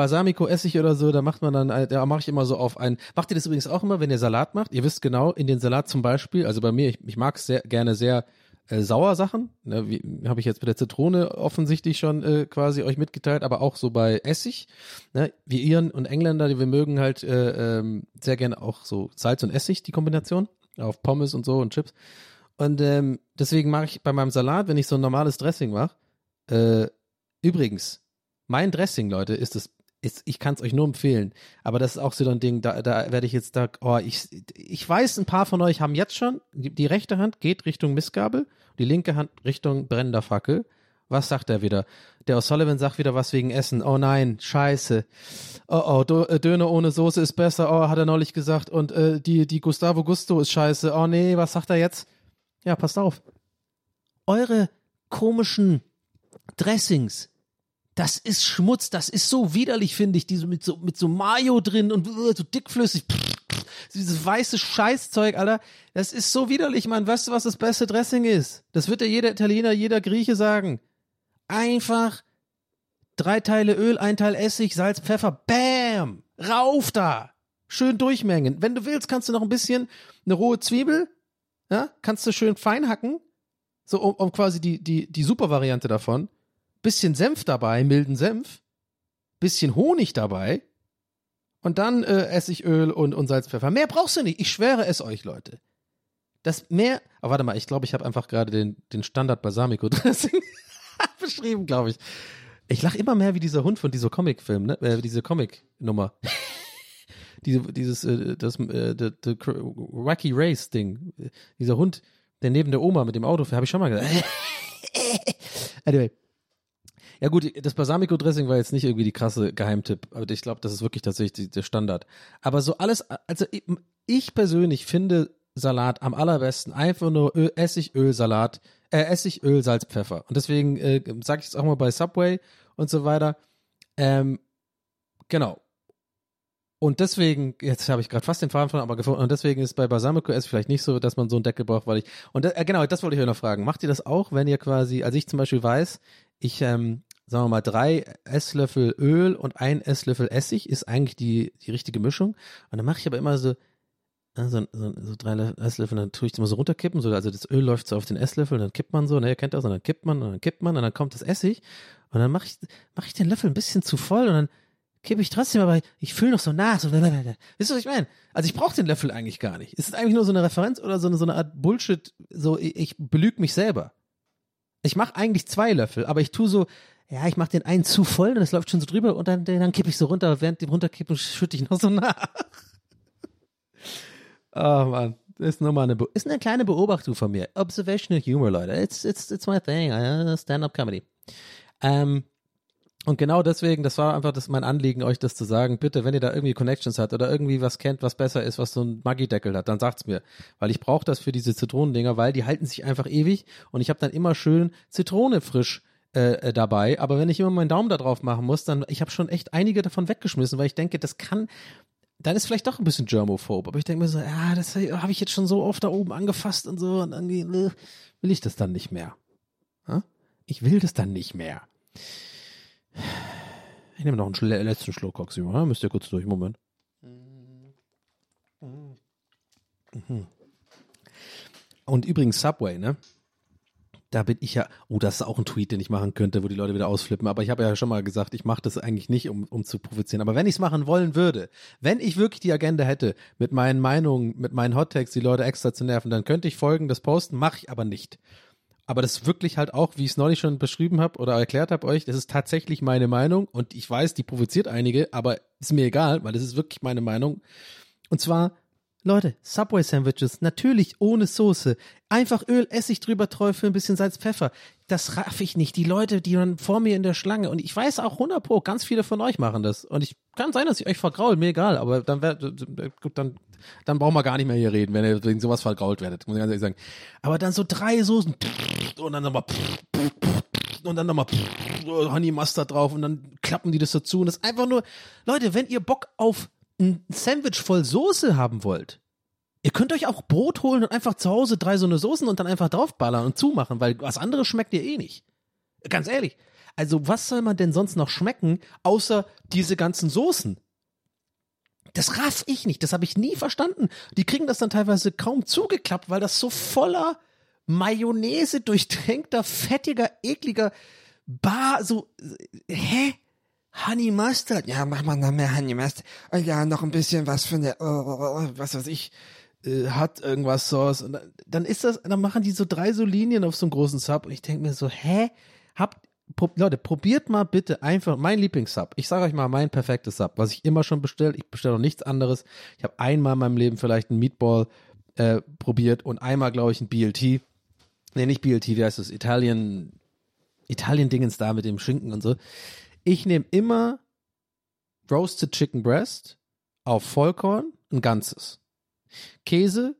Speaker 1: Balsamico Essig oder so, da macht man dann, da mache ich immer so auf ein. Macht ihr das übrigens auch immer, wenn ihr Salat macht? Ihr wisst genau, in den Salat zum Beispiel, also bei mir, ich, ich mag sehr gerne sehr äh, sauer Sachen. Ne, habe ich jetzt mit der Zitrone offensichtlich schon äh, quasi euch mitgeteilt, aber auch so bei Essig. Ne, wir Iren und Engländer, die wir mögen halt äh, ähm, sehr gerne auch so Salz und Essig, die Kombination. Auf Pommes und so und Chips. Und ähm, deswegen mache ich bei meinem Salat, wenn ich so ein normales Dressing mache, äh, übrigens, mein Dressing, Leute, ist das, ist, ich kann es euch nur empfehlen, aber das ist auch so ein Ding, da, da werde ich jetzt da, oh, ich, ich weiß, ein paar von euch haben jetzt schon, die, die rechte Hand geht Richtung Missgabel, die linke Hand Richtung brennender Fackel. Was sagt er wieder? Der O'Sullivan sagt wieder was wegen Essen. Oh nein, scheiße. Oh oh, äh, Döner ohne Soße ist besser. Oh, hat er neulich gesagt. Und äh, die, die Gustavo Gusto ist scheiße. Oh nee, was sagt er jetzt? Ja, passt auf. Eure komischen Dressings, das ist Schmutz, das ist so widerlich, finde ich, diese mit so, mit so Mayo drin und uh, so dickflüssig. Dieses weiße Scheißzeug, Alter, das ist so widerlich, Mann. Weißt du, was das beste Dressing ist? Das wird dir jeder Italiener, jeder Grieche sagen. Einfach drei Teile Öl, ein Teil Essig, Salz, Pfeffer, bam, rauf da. Schön durchmengen. Wenn du willst, kannst du noch ein bisschen eine rohe Zwiebel, ja, kannst du schön fein hacken, so um, um quasi die, die, die Super-Variante davon. Bisschen Senf dabei, milden Senf, bisschen Honig dabei und dann äh, Essigöl und, und Salzpfeffer. Mehr brauchst du nicht. Ich schwöre es euch, Leute. Das mehr. Aber warte mal, ich glaube, ich habe einfach gerade den, den Standard Balsamico Dressing beschrieben, glaube ich. Ich lache immer mehr wie dieser Hund von dieser Comic-Film, ne? Äh, diese Comic-Nummer. diese, dieses, äh, das, äh, the, the Wacky Race Ding. Dieser Hund, der neben der Oma mit dem Auto fährt, habe ich schon mal gesagt. anyway. Ja gut, das Balsamico-Dressing war jetzt nicht irgendwie die krasse Geheimtipp, aber ich glaube, das ist wirklich tatsächlich der Standard. Aber so alles, also ich persönlich finde Salat am allerbesten einfach nur Öl, Essigöl, Salat, äh, Essigöl, Salz, Pfeffer. Und deswegen äh, sage ich es auch mal bei Subway und so weiter. Ähm, genau. Und deswegen, jetzt habe ich gerade fast den Faden von aber gefunden, und deswegen ist bei Balsamico S vielleicht nicht so, dass man so einen Deckel braucht, weil ich, und äh, genau, das wollte ich euch noch fragen. Macht ihr das auch, wenn ihr quasi, also ich zum Beispiel weiß, ich, ähm, sagen wir mal, drei Esslöffel Öl und ein Esslöffel Essig ist eigentlich die, die richtige Mischung. Und dann mache ich aber immer so, äh, so, so, so drei Esslöffel, dann tue ich es immer so runterkippen, so, also das Öl läuft so auf den Esslöffel, dann kippt man so, ne, ihr kennt das, und dann kippt man, und dann kippt man, und dann kommt das Essig, und dann mache ich, mach ich den Löffel ein bisschen zu voll, und dann kippe ich trotzdem, aber ich fühle noch so nach. So, wisst ihr, was ich meine? Also ich brauche den Löffel eigentlich gar nicht. Es ist eigentlich nur so eine Referenz oder so eine, so eine Art Bullshit, so ich, ich belüge mich selber. Ich mache eigentlich zwei Löffel, aber ich tue so, ja, ich mache den einen zu voll und es läuft schon so drüber und dann, dann kippe ich so runter, während dem runterkippen schütte ich noch so nach. oh Mann, das ist nochmal eine, ist eine kleine Beobachtung von mir. Observational Humor, Leute. It's, it's, it's my thing. Stand-up Comedy. Ähm, und genau deswegen, das war einfach das mein Anliegen, euch das zu sagen. Bitte, wenn ihr da irgendwie Connections habt oder irgendwie was kennt, was besser ist, was so ein Maggi-Deckel hat, dann sagt's mir. Weil ich brauche das für diese Zitronendinger, weil die halten sich einfach ewig und ich habe dann immer schön Zitrone frisch äh, äh, dabei. Aber wenn ich immer meinen Daumen da drauf machen muss, dann, ich habe schon echt einige davon weggeschmissen, weil ich denke, das kann, dann ist vielleicht doch ein bisschen germophob. Aber ich denke mir so, ja, das habe ich jetzt schon so oft da oben angefasst und so und irgendwie äh, will ich das dann nicht mehr. Ich will das dann nicht mehr. Ich nehme noch einen letzten Schluck Oxymo. Ja? Müsst ihr kurz durch. Moment. Mhm. Und übrigens Subway, ne? Da bin ich ja, oh, das ist auch ein Tweet, den ich machen könnte, wo die Leute wieder ausflippen. Aber ich habe ja schon mal gesagt, ich mache das eigentlich nicht, um, um zu provozieren. Aber wenn ich es machen wollen würde, wenn ich wirklich die Agenda hätte, mit meinen Meinungen, mit meinen Hottakes die Leute extra zu nerven, dann könnte ich folgendes posten, mache ich aber nicht. Aber das ist wirklich halt auch, wie ich es neulich schon beschrieben habe oder erklärt habe euch, das ist tatsächlich meine Meinung und ich weiß, die provoziert einige, aber ist mir egal, weil das ist wirklich meine Meinung. Und zwar, Leute, Subway Sandwiches, natürlich ohne Soße. Einfach Öl, Essig drüber träufeln, ein bisschen Salz, Pfeffer. Das raff ich nicht. Die Leute, die dann vor mir in der Schlange, und ich weiß auch 100 Pro, ganz viele von euch machen das. Und ich kann sein, dass ich euch vergraul, mir egal, aber dann gut, dann, dann brauchen wir gar nicht mehr hier reden, wenn ihr wegen sowas vergrault werdet, muss ich ganz ehrlich sagen. Aber dann so drei Soßen und dann nochmal und dann nochmal Honey Mustard drauf und dann klappen die das so zu und das ist einfach nur, Leute, wenn ihr Bock auf ein Sandwich voll Soße haben wollt, ihr könnt euch auch Brot holen und einfach zu Hause drei so eine Soßen und dann einfach draufballern und zumachen, weil was anderes schmeckt ihr eh nicht. Ganz ehrlich. Also was soll man denn sonst noch schmecken, außer diese ganzen Soßen? Das raff ich nicht, das habe ich nie verstanden. Die kriegen das dann teilweise kaum zugeklappt, weil das so voller Mayonnaise durchtränkter, fettiger, ekliger Bar, so, äh, hä? Honey Mustard? Ja, mach mal noch mehr Honey Mustard. Oh ja, noch ein bisschen was von der, oh, oh, was weiß ich, äh, hat irgendwas Sauce. Und dann, ist das, dann machen die so drei so Linien auf so einem großen Sub und ich denke mir so, hä? Habt, pro, Leute, probiert mal bitte einfach mein Lieblingssub. Ich sage euch mal mein perfektes Sub, was ich immer schon bestellt. Ich bestelle noch nichts anderes. Ich habe einmal in meinem Leben vielleicht einen Meatball äh, probiert und einmal, glaube ich, ein BLT. Nee, nicht BLT, wie heißt das? Italien, Italien-Dingens da mit dem Schinken und so. Ich nehme immer Roasted Chicken Breast auf Vollkorn, ein ganzes. Käse,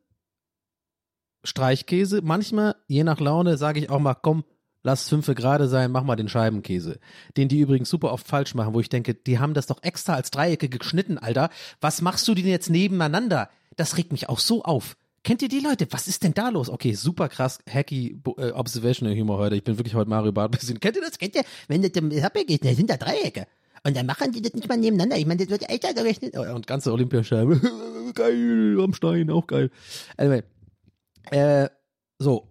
Speaker 1: Streichkäse. Manchmal, je nach Laune, sage ich auch mal, komm, lass fünfe gerade sein, mach mal den Scheibenkäse. Den die übrigens super oft falsch machen, wo ich denke, die haben das doch extra als Dreiecke geschnitten, Alter. Was machst du denn jetzt nebeneinander? Das regt mich auch so auf. Kennt ihr die Leute? Was ist denn da los? Okay, super krass, hacky äh, Observational Humor heute. Ich bin wirklich heute Mario Bart bisschen. Kennt ihr das? Kennt ihr? Wenn das im Subway geht, da sind da Dreiecke. Und dann machen die das nicht mal nebeneinander. Ich meine, das wird echt gerechnet. Oh, Und ganze Olympiascheibe. geil, am Stein, auch geil. Anyway. Äh, so.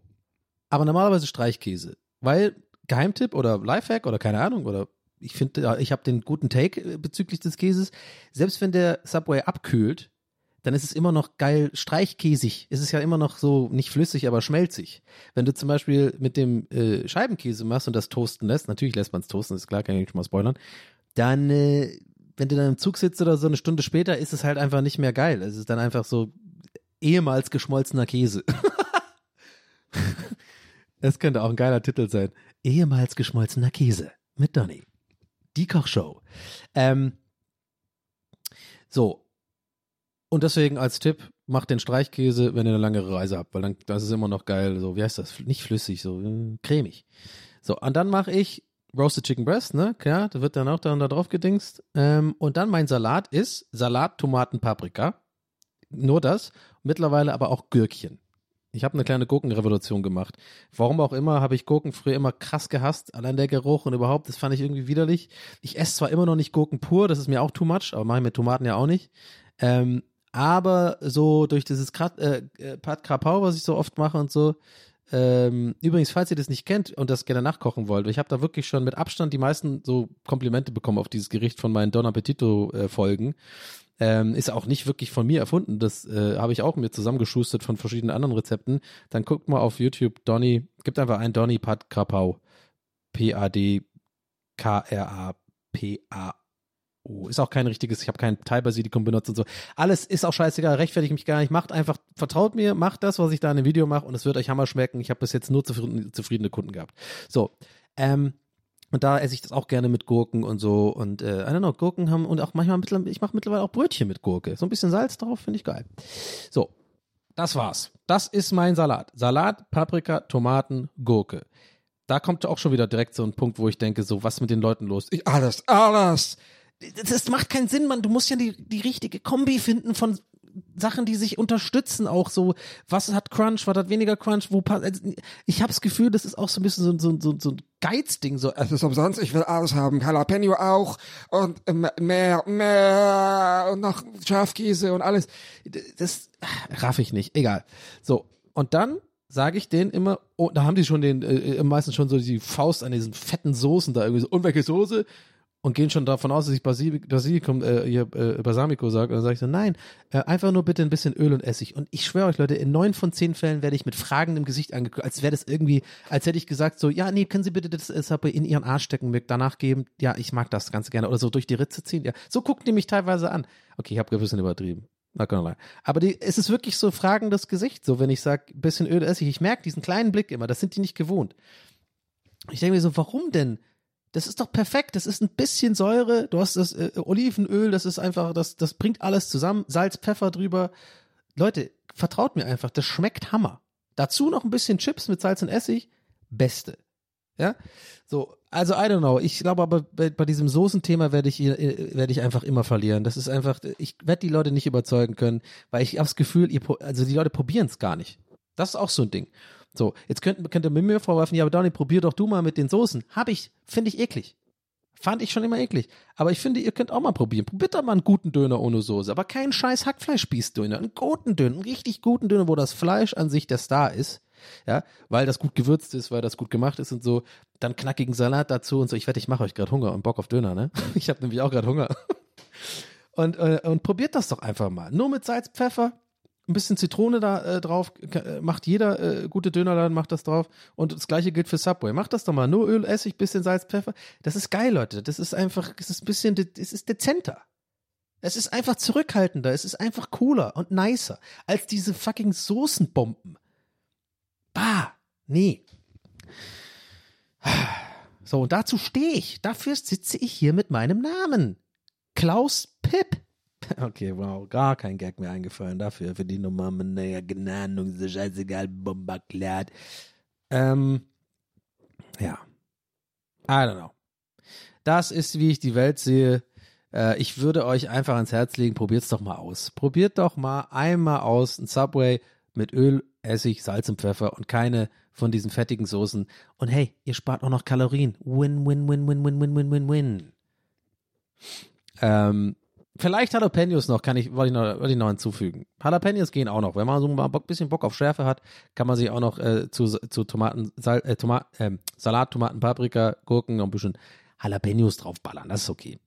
Speaker 1: Aber normalerweise Streichkäse. Weil, Geheimtipp oder Lifehack oder keine Ahnung, oder ich finde, ich habe den guten Take bezüglich des Käses. Selbst wenn der Subway abkühlt, dann ist es immer noch geil streichkäsig. Es ist ja immer noch so nicht flüssig, aber schmelzig. Wenn du zum Beispiel mit dem äh, Scheibenkäse machst und das toasten lässt, natürlich lässt man es toasten, ist klar, kann ich schon mal spoilern, dann, äh, wenn du dann im Zug sitzt oder so eine Stunde später, ist es halt einfach nicht mehr geil. Es ist dann einfach so ehemals geschmolzener Käse. Das könnte auch ein geiler Titel sein. Ehemals geschmolzener Käse mit Donny. Die Kochshow. Ähm, so. Und deswegen als Tipp, macht den Streichkäse, wenn ihr eine lange Reise habt, weil dann das ist immer noch geil, so, wie heißt das? Nicht flüssig, so äh, cremig. So, und dann mache ich Roasted Chicken Breast, ne? Klar, da wird dann auch dann da drauf gedingst. Ähm, und dann mein Salat ist Salat, Tomaten, Paprika. Nur das. Mittlerweile aber auch Gürkchen. Ich habe eine kleine Gurkenrevolution gemacht. Warum auch immer habe ich Gurken früher immer krass gehasst. Allein der Geruch und überhaupt, das fand ich irgendwie widerlich. Ich esse zwar immer noch nicht Gurken pur, das ist mir auch too much, aber mache ich mit Tomaten ja auch nicht. Ähm, aber so durch dieses Krat, äh, äh, Pat Krapau, was ich so oft mache und so. Ähm, übrigens, falls ihr das nicht kennt und das gerne nachkochen wollt, ich habe da wirklich schon mit Abstand die meisten so Komplimente bekommen auf dieses Gericht von meinen Don Appetito äh. Ähm, ist auch nicht wirklich von mir erfunden. Das äh, habe ich auch mir zusammengeschustert von verschiedenen anderen Rezepten. Dann guckt mal auf YouTube Donny, gibt einfach ein Donny Pat Krapau. P-A-D-K-R-A-P-A-O. Ist auch kein richtiges, ich habe kein Thai-Basilikum benutzt und so. Alles ist auch scheißegal, rechtfertige mich gar nicht. Macht einfach, vertraut mir, macht das, was ich da in dem Video mache und es wird euch Hammer schmecken. Ich habe bis jetzt nur zufrieden, zufriedene Kunden gehabt. So, ähm, und da esse ich das auch gerne mit Gurken und so. Und äh, I don't know, Gurken haben und auch manchmal, ich mache mittlerweile auch Brötchen mit Gurke. So ein bisschen Salz drauf, finde ich geil. So, das war's. Das ist mein Salat. Salat, Paprika, Tomaten, Gurke. Da kommt auch schon wieder direkt so ein Punkt, wo ich denke, so, was mit den Leuten los? Ich, alles, alles. Das macht keinen Sinn, Mann. Du musst ja die, die richtige Kombi finden von Sachen, die sich unterstützen, auch so, was hat Crunch, was hat weniger Crunch, wo passt. Also, ich habe das Gefühl, das ist auch so ein bisschen so, so, so, so ein Geizding, so, es ist umsonst, ich will alles haben, Jalapeno auch und äh, mehr, mehr und noch Schafkäse und alles. Das raff ich nicht, egal. So, und dann sage ich denen immer, oh, da haben die schon den, äh, meistens schon so die Faust an diesen fetten Soßen da irgendwie so, und welche Soße? Und gehen schon davon aus, dass ich Basilikum, äh, hier, äh, Balsamico sage. Und dann sage ich so, nein, äh, einfach nur bitte ein bisschen Öl und Essig. Und ich schwöre euch, Leute, in neun von zehn Fällen werde ich mit fragendem Gesicht angeguckt, als wäre das irgendwie, als hätte ich gesagt so, ja, nee, können Sie bitte das äh, Subway in Ihren Arsch stecken, mir danach geben? Ja, ich mag das ganz gerne. Oder so durch die Ritze ziehen. Ja, so guckt die mich teilweise an. Okay, ich habe ein bisschen übertrieben. Not gonna lie. Aber die, es ist wirklich so fragendes Gesicht, so wenn ich sage, bisschen Öl, Essig. Ich merke diesen kleinen Blick immer, das sind die nicht gewohnt. Ich denke mir so, warum denn? Das ist doch perfekt. Das ist ein bisschen Säure. Du hast das äh, Olivenöl. Das ist einfach, das, das bringt alles zusammen. Salz, Pfeffer drüber. Leute, vertraut mir einfach. Das schmeckt Hammer. Dazu noch ein bisschen Chips mit Salz und Essig. Beste. Ja. So. Also, I don't know. Ich glaube aber, bei, bei diesem Soßenthema werde ich, äh, werde ich einfach immer verlieren. Das ist einfach, ich werde die Leute nicht überzeugen können, weil ich habe das Gefühl, ihr, also die Leute probieren es gar nicht. Das ist auch so ein Ding. So, jetzt könnt, könnt ihr mir vorwerfen, ja, aber Donny, probier doch du mal mit den Soßen. Hab ich, finde ich eklig. Fand ich schon immer eklig. Aber ich finde, ihr könnt auch mal probieren. Probiert doch mal einen guten Döner ohne Soße. Aber keinen scheiß Hackfleischspießdöner. Einen guten Döner, einen richtig guten Döner, wo das Fleisch an sich der Star ist. Ja, weil das gut gewürzt ist, weil das gut gemacht ist und so. Dann knackigen Salat dazu und so. Ich wette, ich mache euch gerade Hunger und Bock auf Döner, ne? Ich habe nämlich auch gerade Hunger. Und, äh, und probiert das doch einfach mal. Nur mit Salz, Pfeffer, ein bisschen Zitrone da äh, drauf, äh, macht jeder äh, gute Dönerladen, macht das drauf. Und das gleiche gilt für Subway. Macht das doch mal. Nur Öl, Essig, bisschen Salz, Pfeffer. Das ist geil, Leute. Das ist einfach, es ist ein bisschen, es ist dezenter. Es ist einfach zurückhaltender. Es ist einfach cooler und nicer als diese fucking Soßenbomben. Bah, nee. So, und dazu stehe ich. Dafür sitze ich hier mit meinem Namen. Klaus Pipp. Okay, wow, gar kein Gag mehr eingefallen dafür, für die Nummer, naja, keine Ahnung, ist scheißegal, Bomber klärt. Ähm, ja. I don't know. Das ist, wie ich die Welt sehe. Äh, ich würde euch einfach ans Herz legen, probiert's doch mal aus. Probiert doch mal einmal aus ein Subway mit Öl, Essig, Salz und Pfeffer und keine von diesen fettigen Soßen. Und hey, ihr spart auch noch Kalorien. Win, win, win, win, win, win, win, win, win. Ähm, Vielleicht Jalapenos noch, kann ich, wollte ich noch, wollte ich noch hinzufügen. Jalapenos gehen auch noch. Wenn man so ein bisschen Bock auf Schärfe hat, kann man sich auch noch äh, zu, zu Tomaten, Sal, äh, Toma, äh, Salat, Tomaten, Paprika, Gurken noch ein bisschen Jalapenos draufballern. Das ist okay.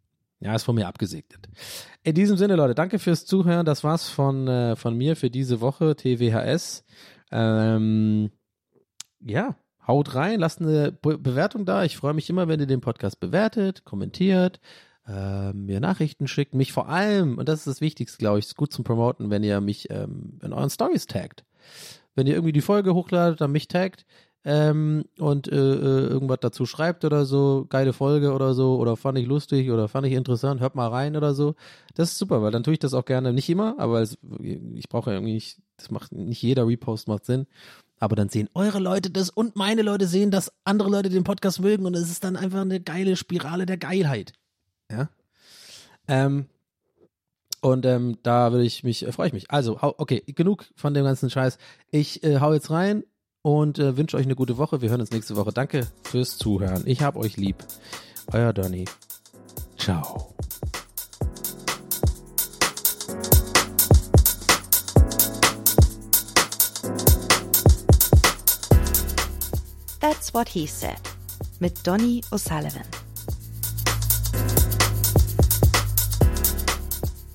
Speaker 1: Ja, ist von mir abgesegnet. In diesem Sinne, Leute, danke fürs Zuhören. Das war's von, äh, von mir für diese Woche, TWHS. Ähm, ja, haut rein, lasst eine Be Bewertung da. Ich freue mich immer, wenn ihr den Podcast bewertet, kommentiert äh, mir Nachrichten schickt, mich vor allem, und das ist das Wichtigste, glaube ich, ist gut zum Promoten, wenn ihr mich ähm, in euren Stories taggt. Wenn ihr irgendwie die Folge hochladet, dann mich taggt ähm, und äh, äh, irgendwas dazu schreibt oder so, geile Folge oder so, oder fand ich lustig oder fand ich interessant, hört mal rein oder so. Das ist super, weil dann tue ich das auch gerne, nicht immer, aber es, ich brauche ja irgendwie nicht, das macht nicht jeder Repost macht Sinn. Aber dann sehen eure Leute das und meine Leute sehen, dass andere Leute den Podcast mögen und es ist dann einfach eine geile Spirale der Geilheit. Ja. Ähm, und ähm, da würde ich mich, äh, freue ich mich. Also, okay, genug von dem ganzen Scheiß. Ich äh, hau jetzt rein und äh, wünsche euch eine gute Woche. Wir hören uns nächste Woche. Danke fürs Zuhören. Ich hab euch lieb. Euer Donny. Ciao.
Speaker 3: That's what he said. Mit Donny O'Sullivan.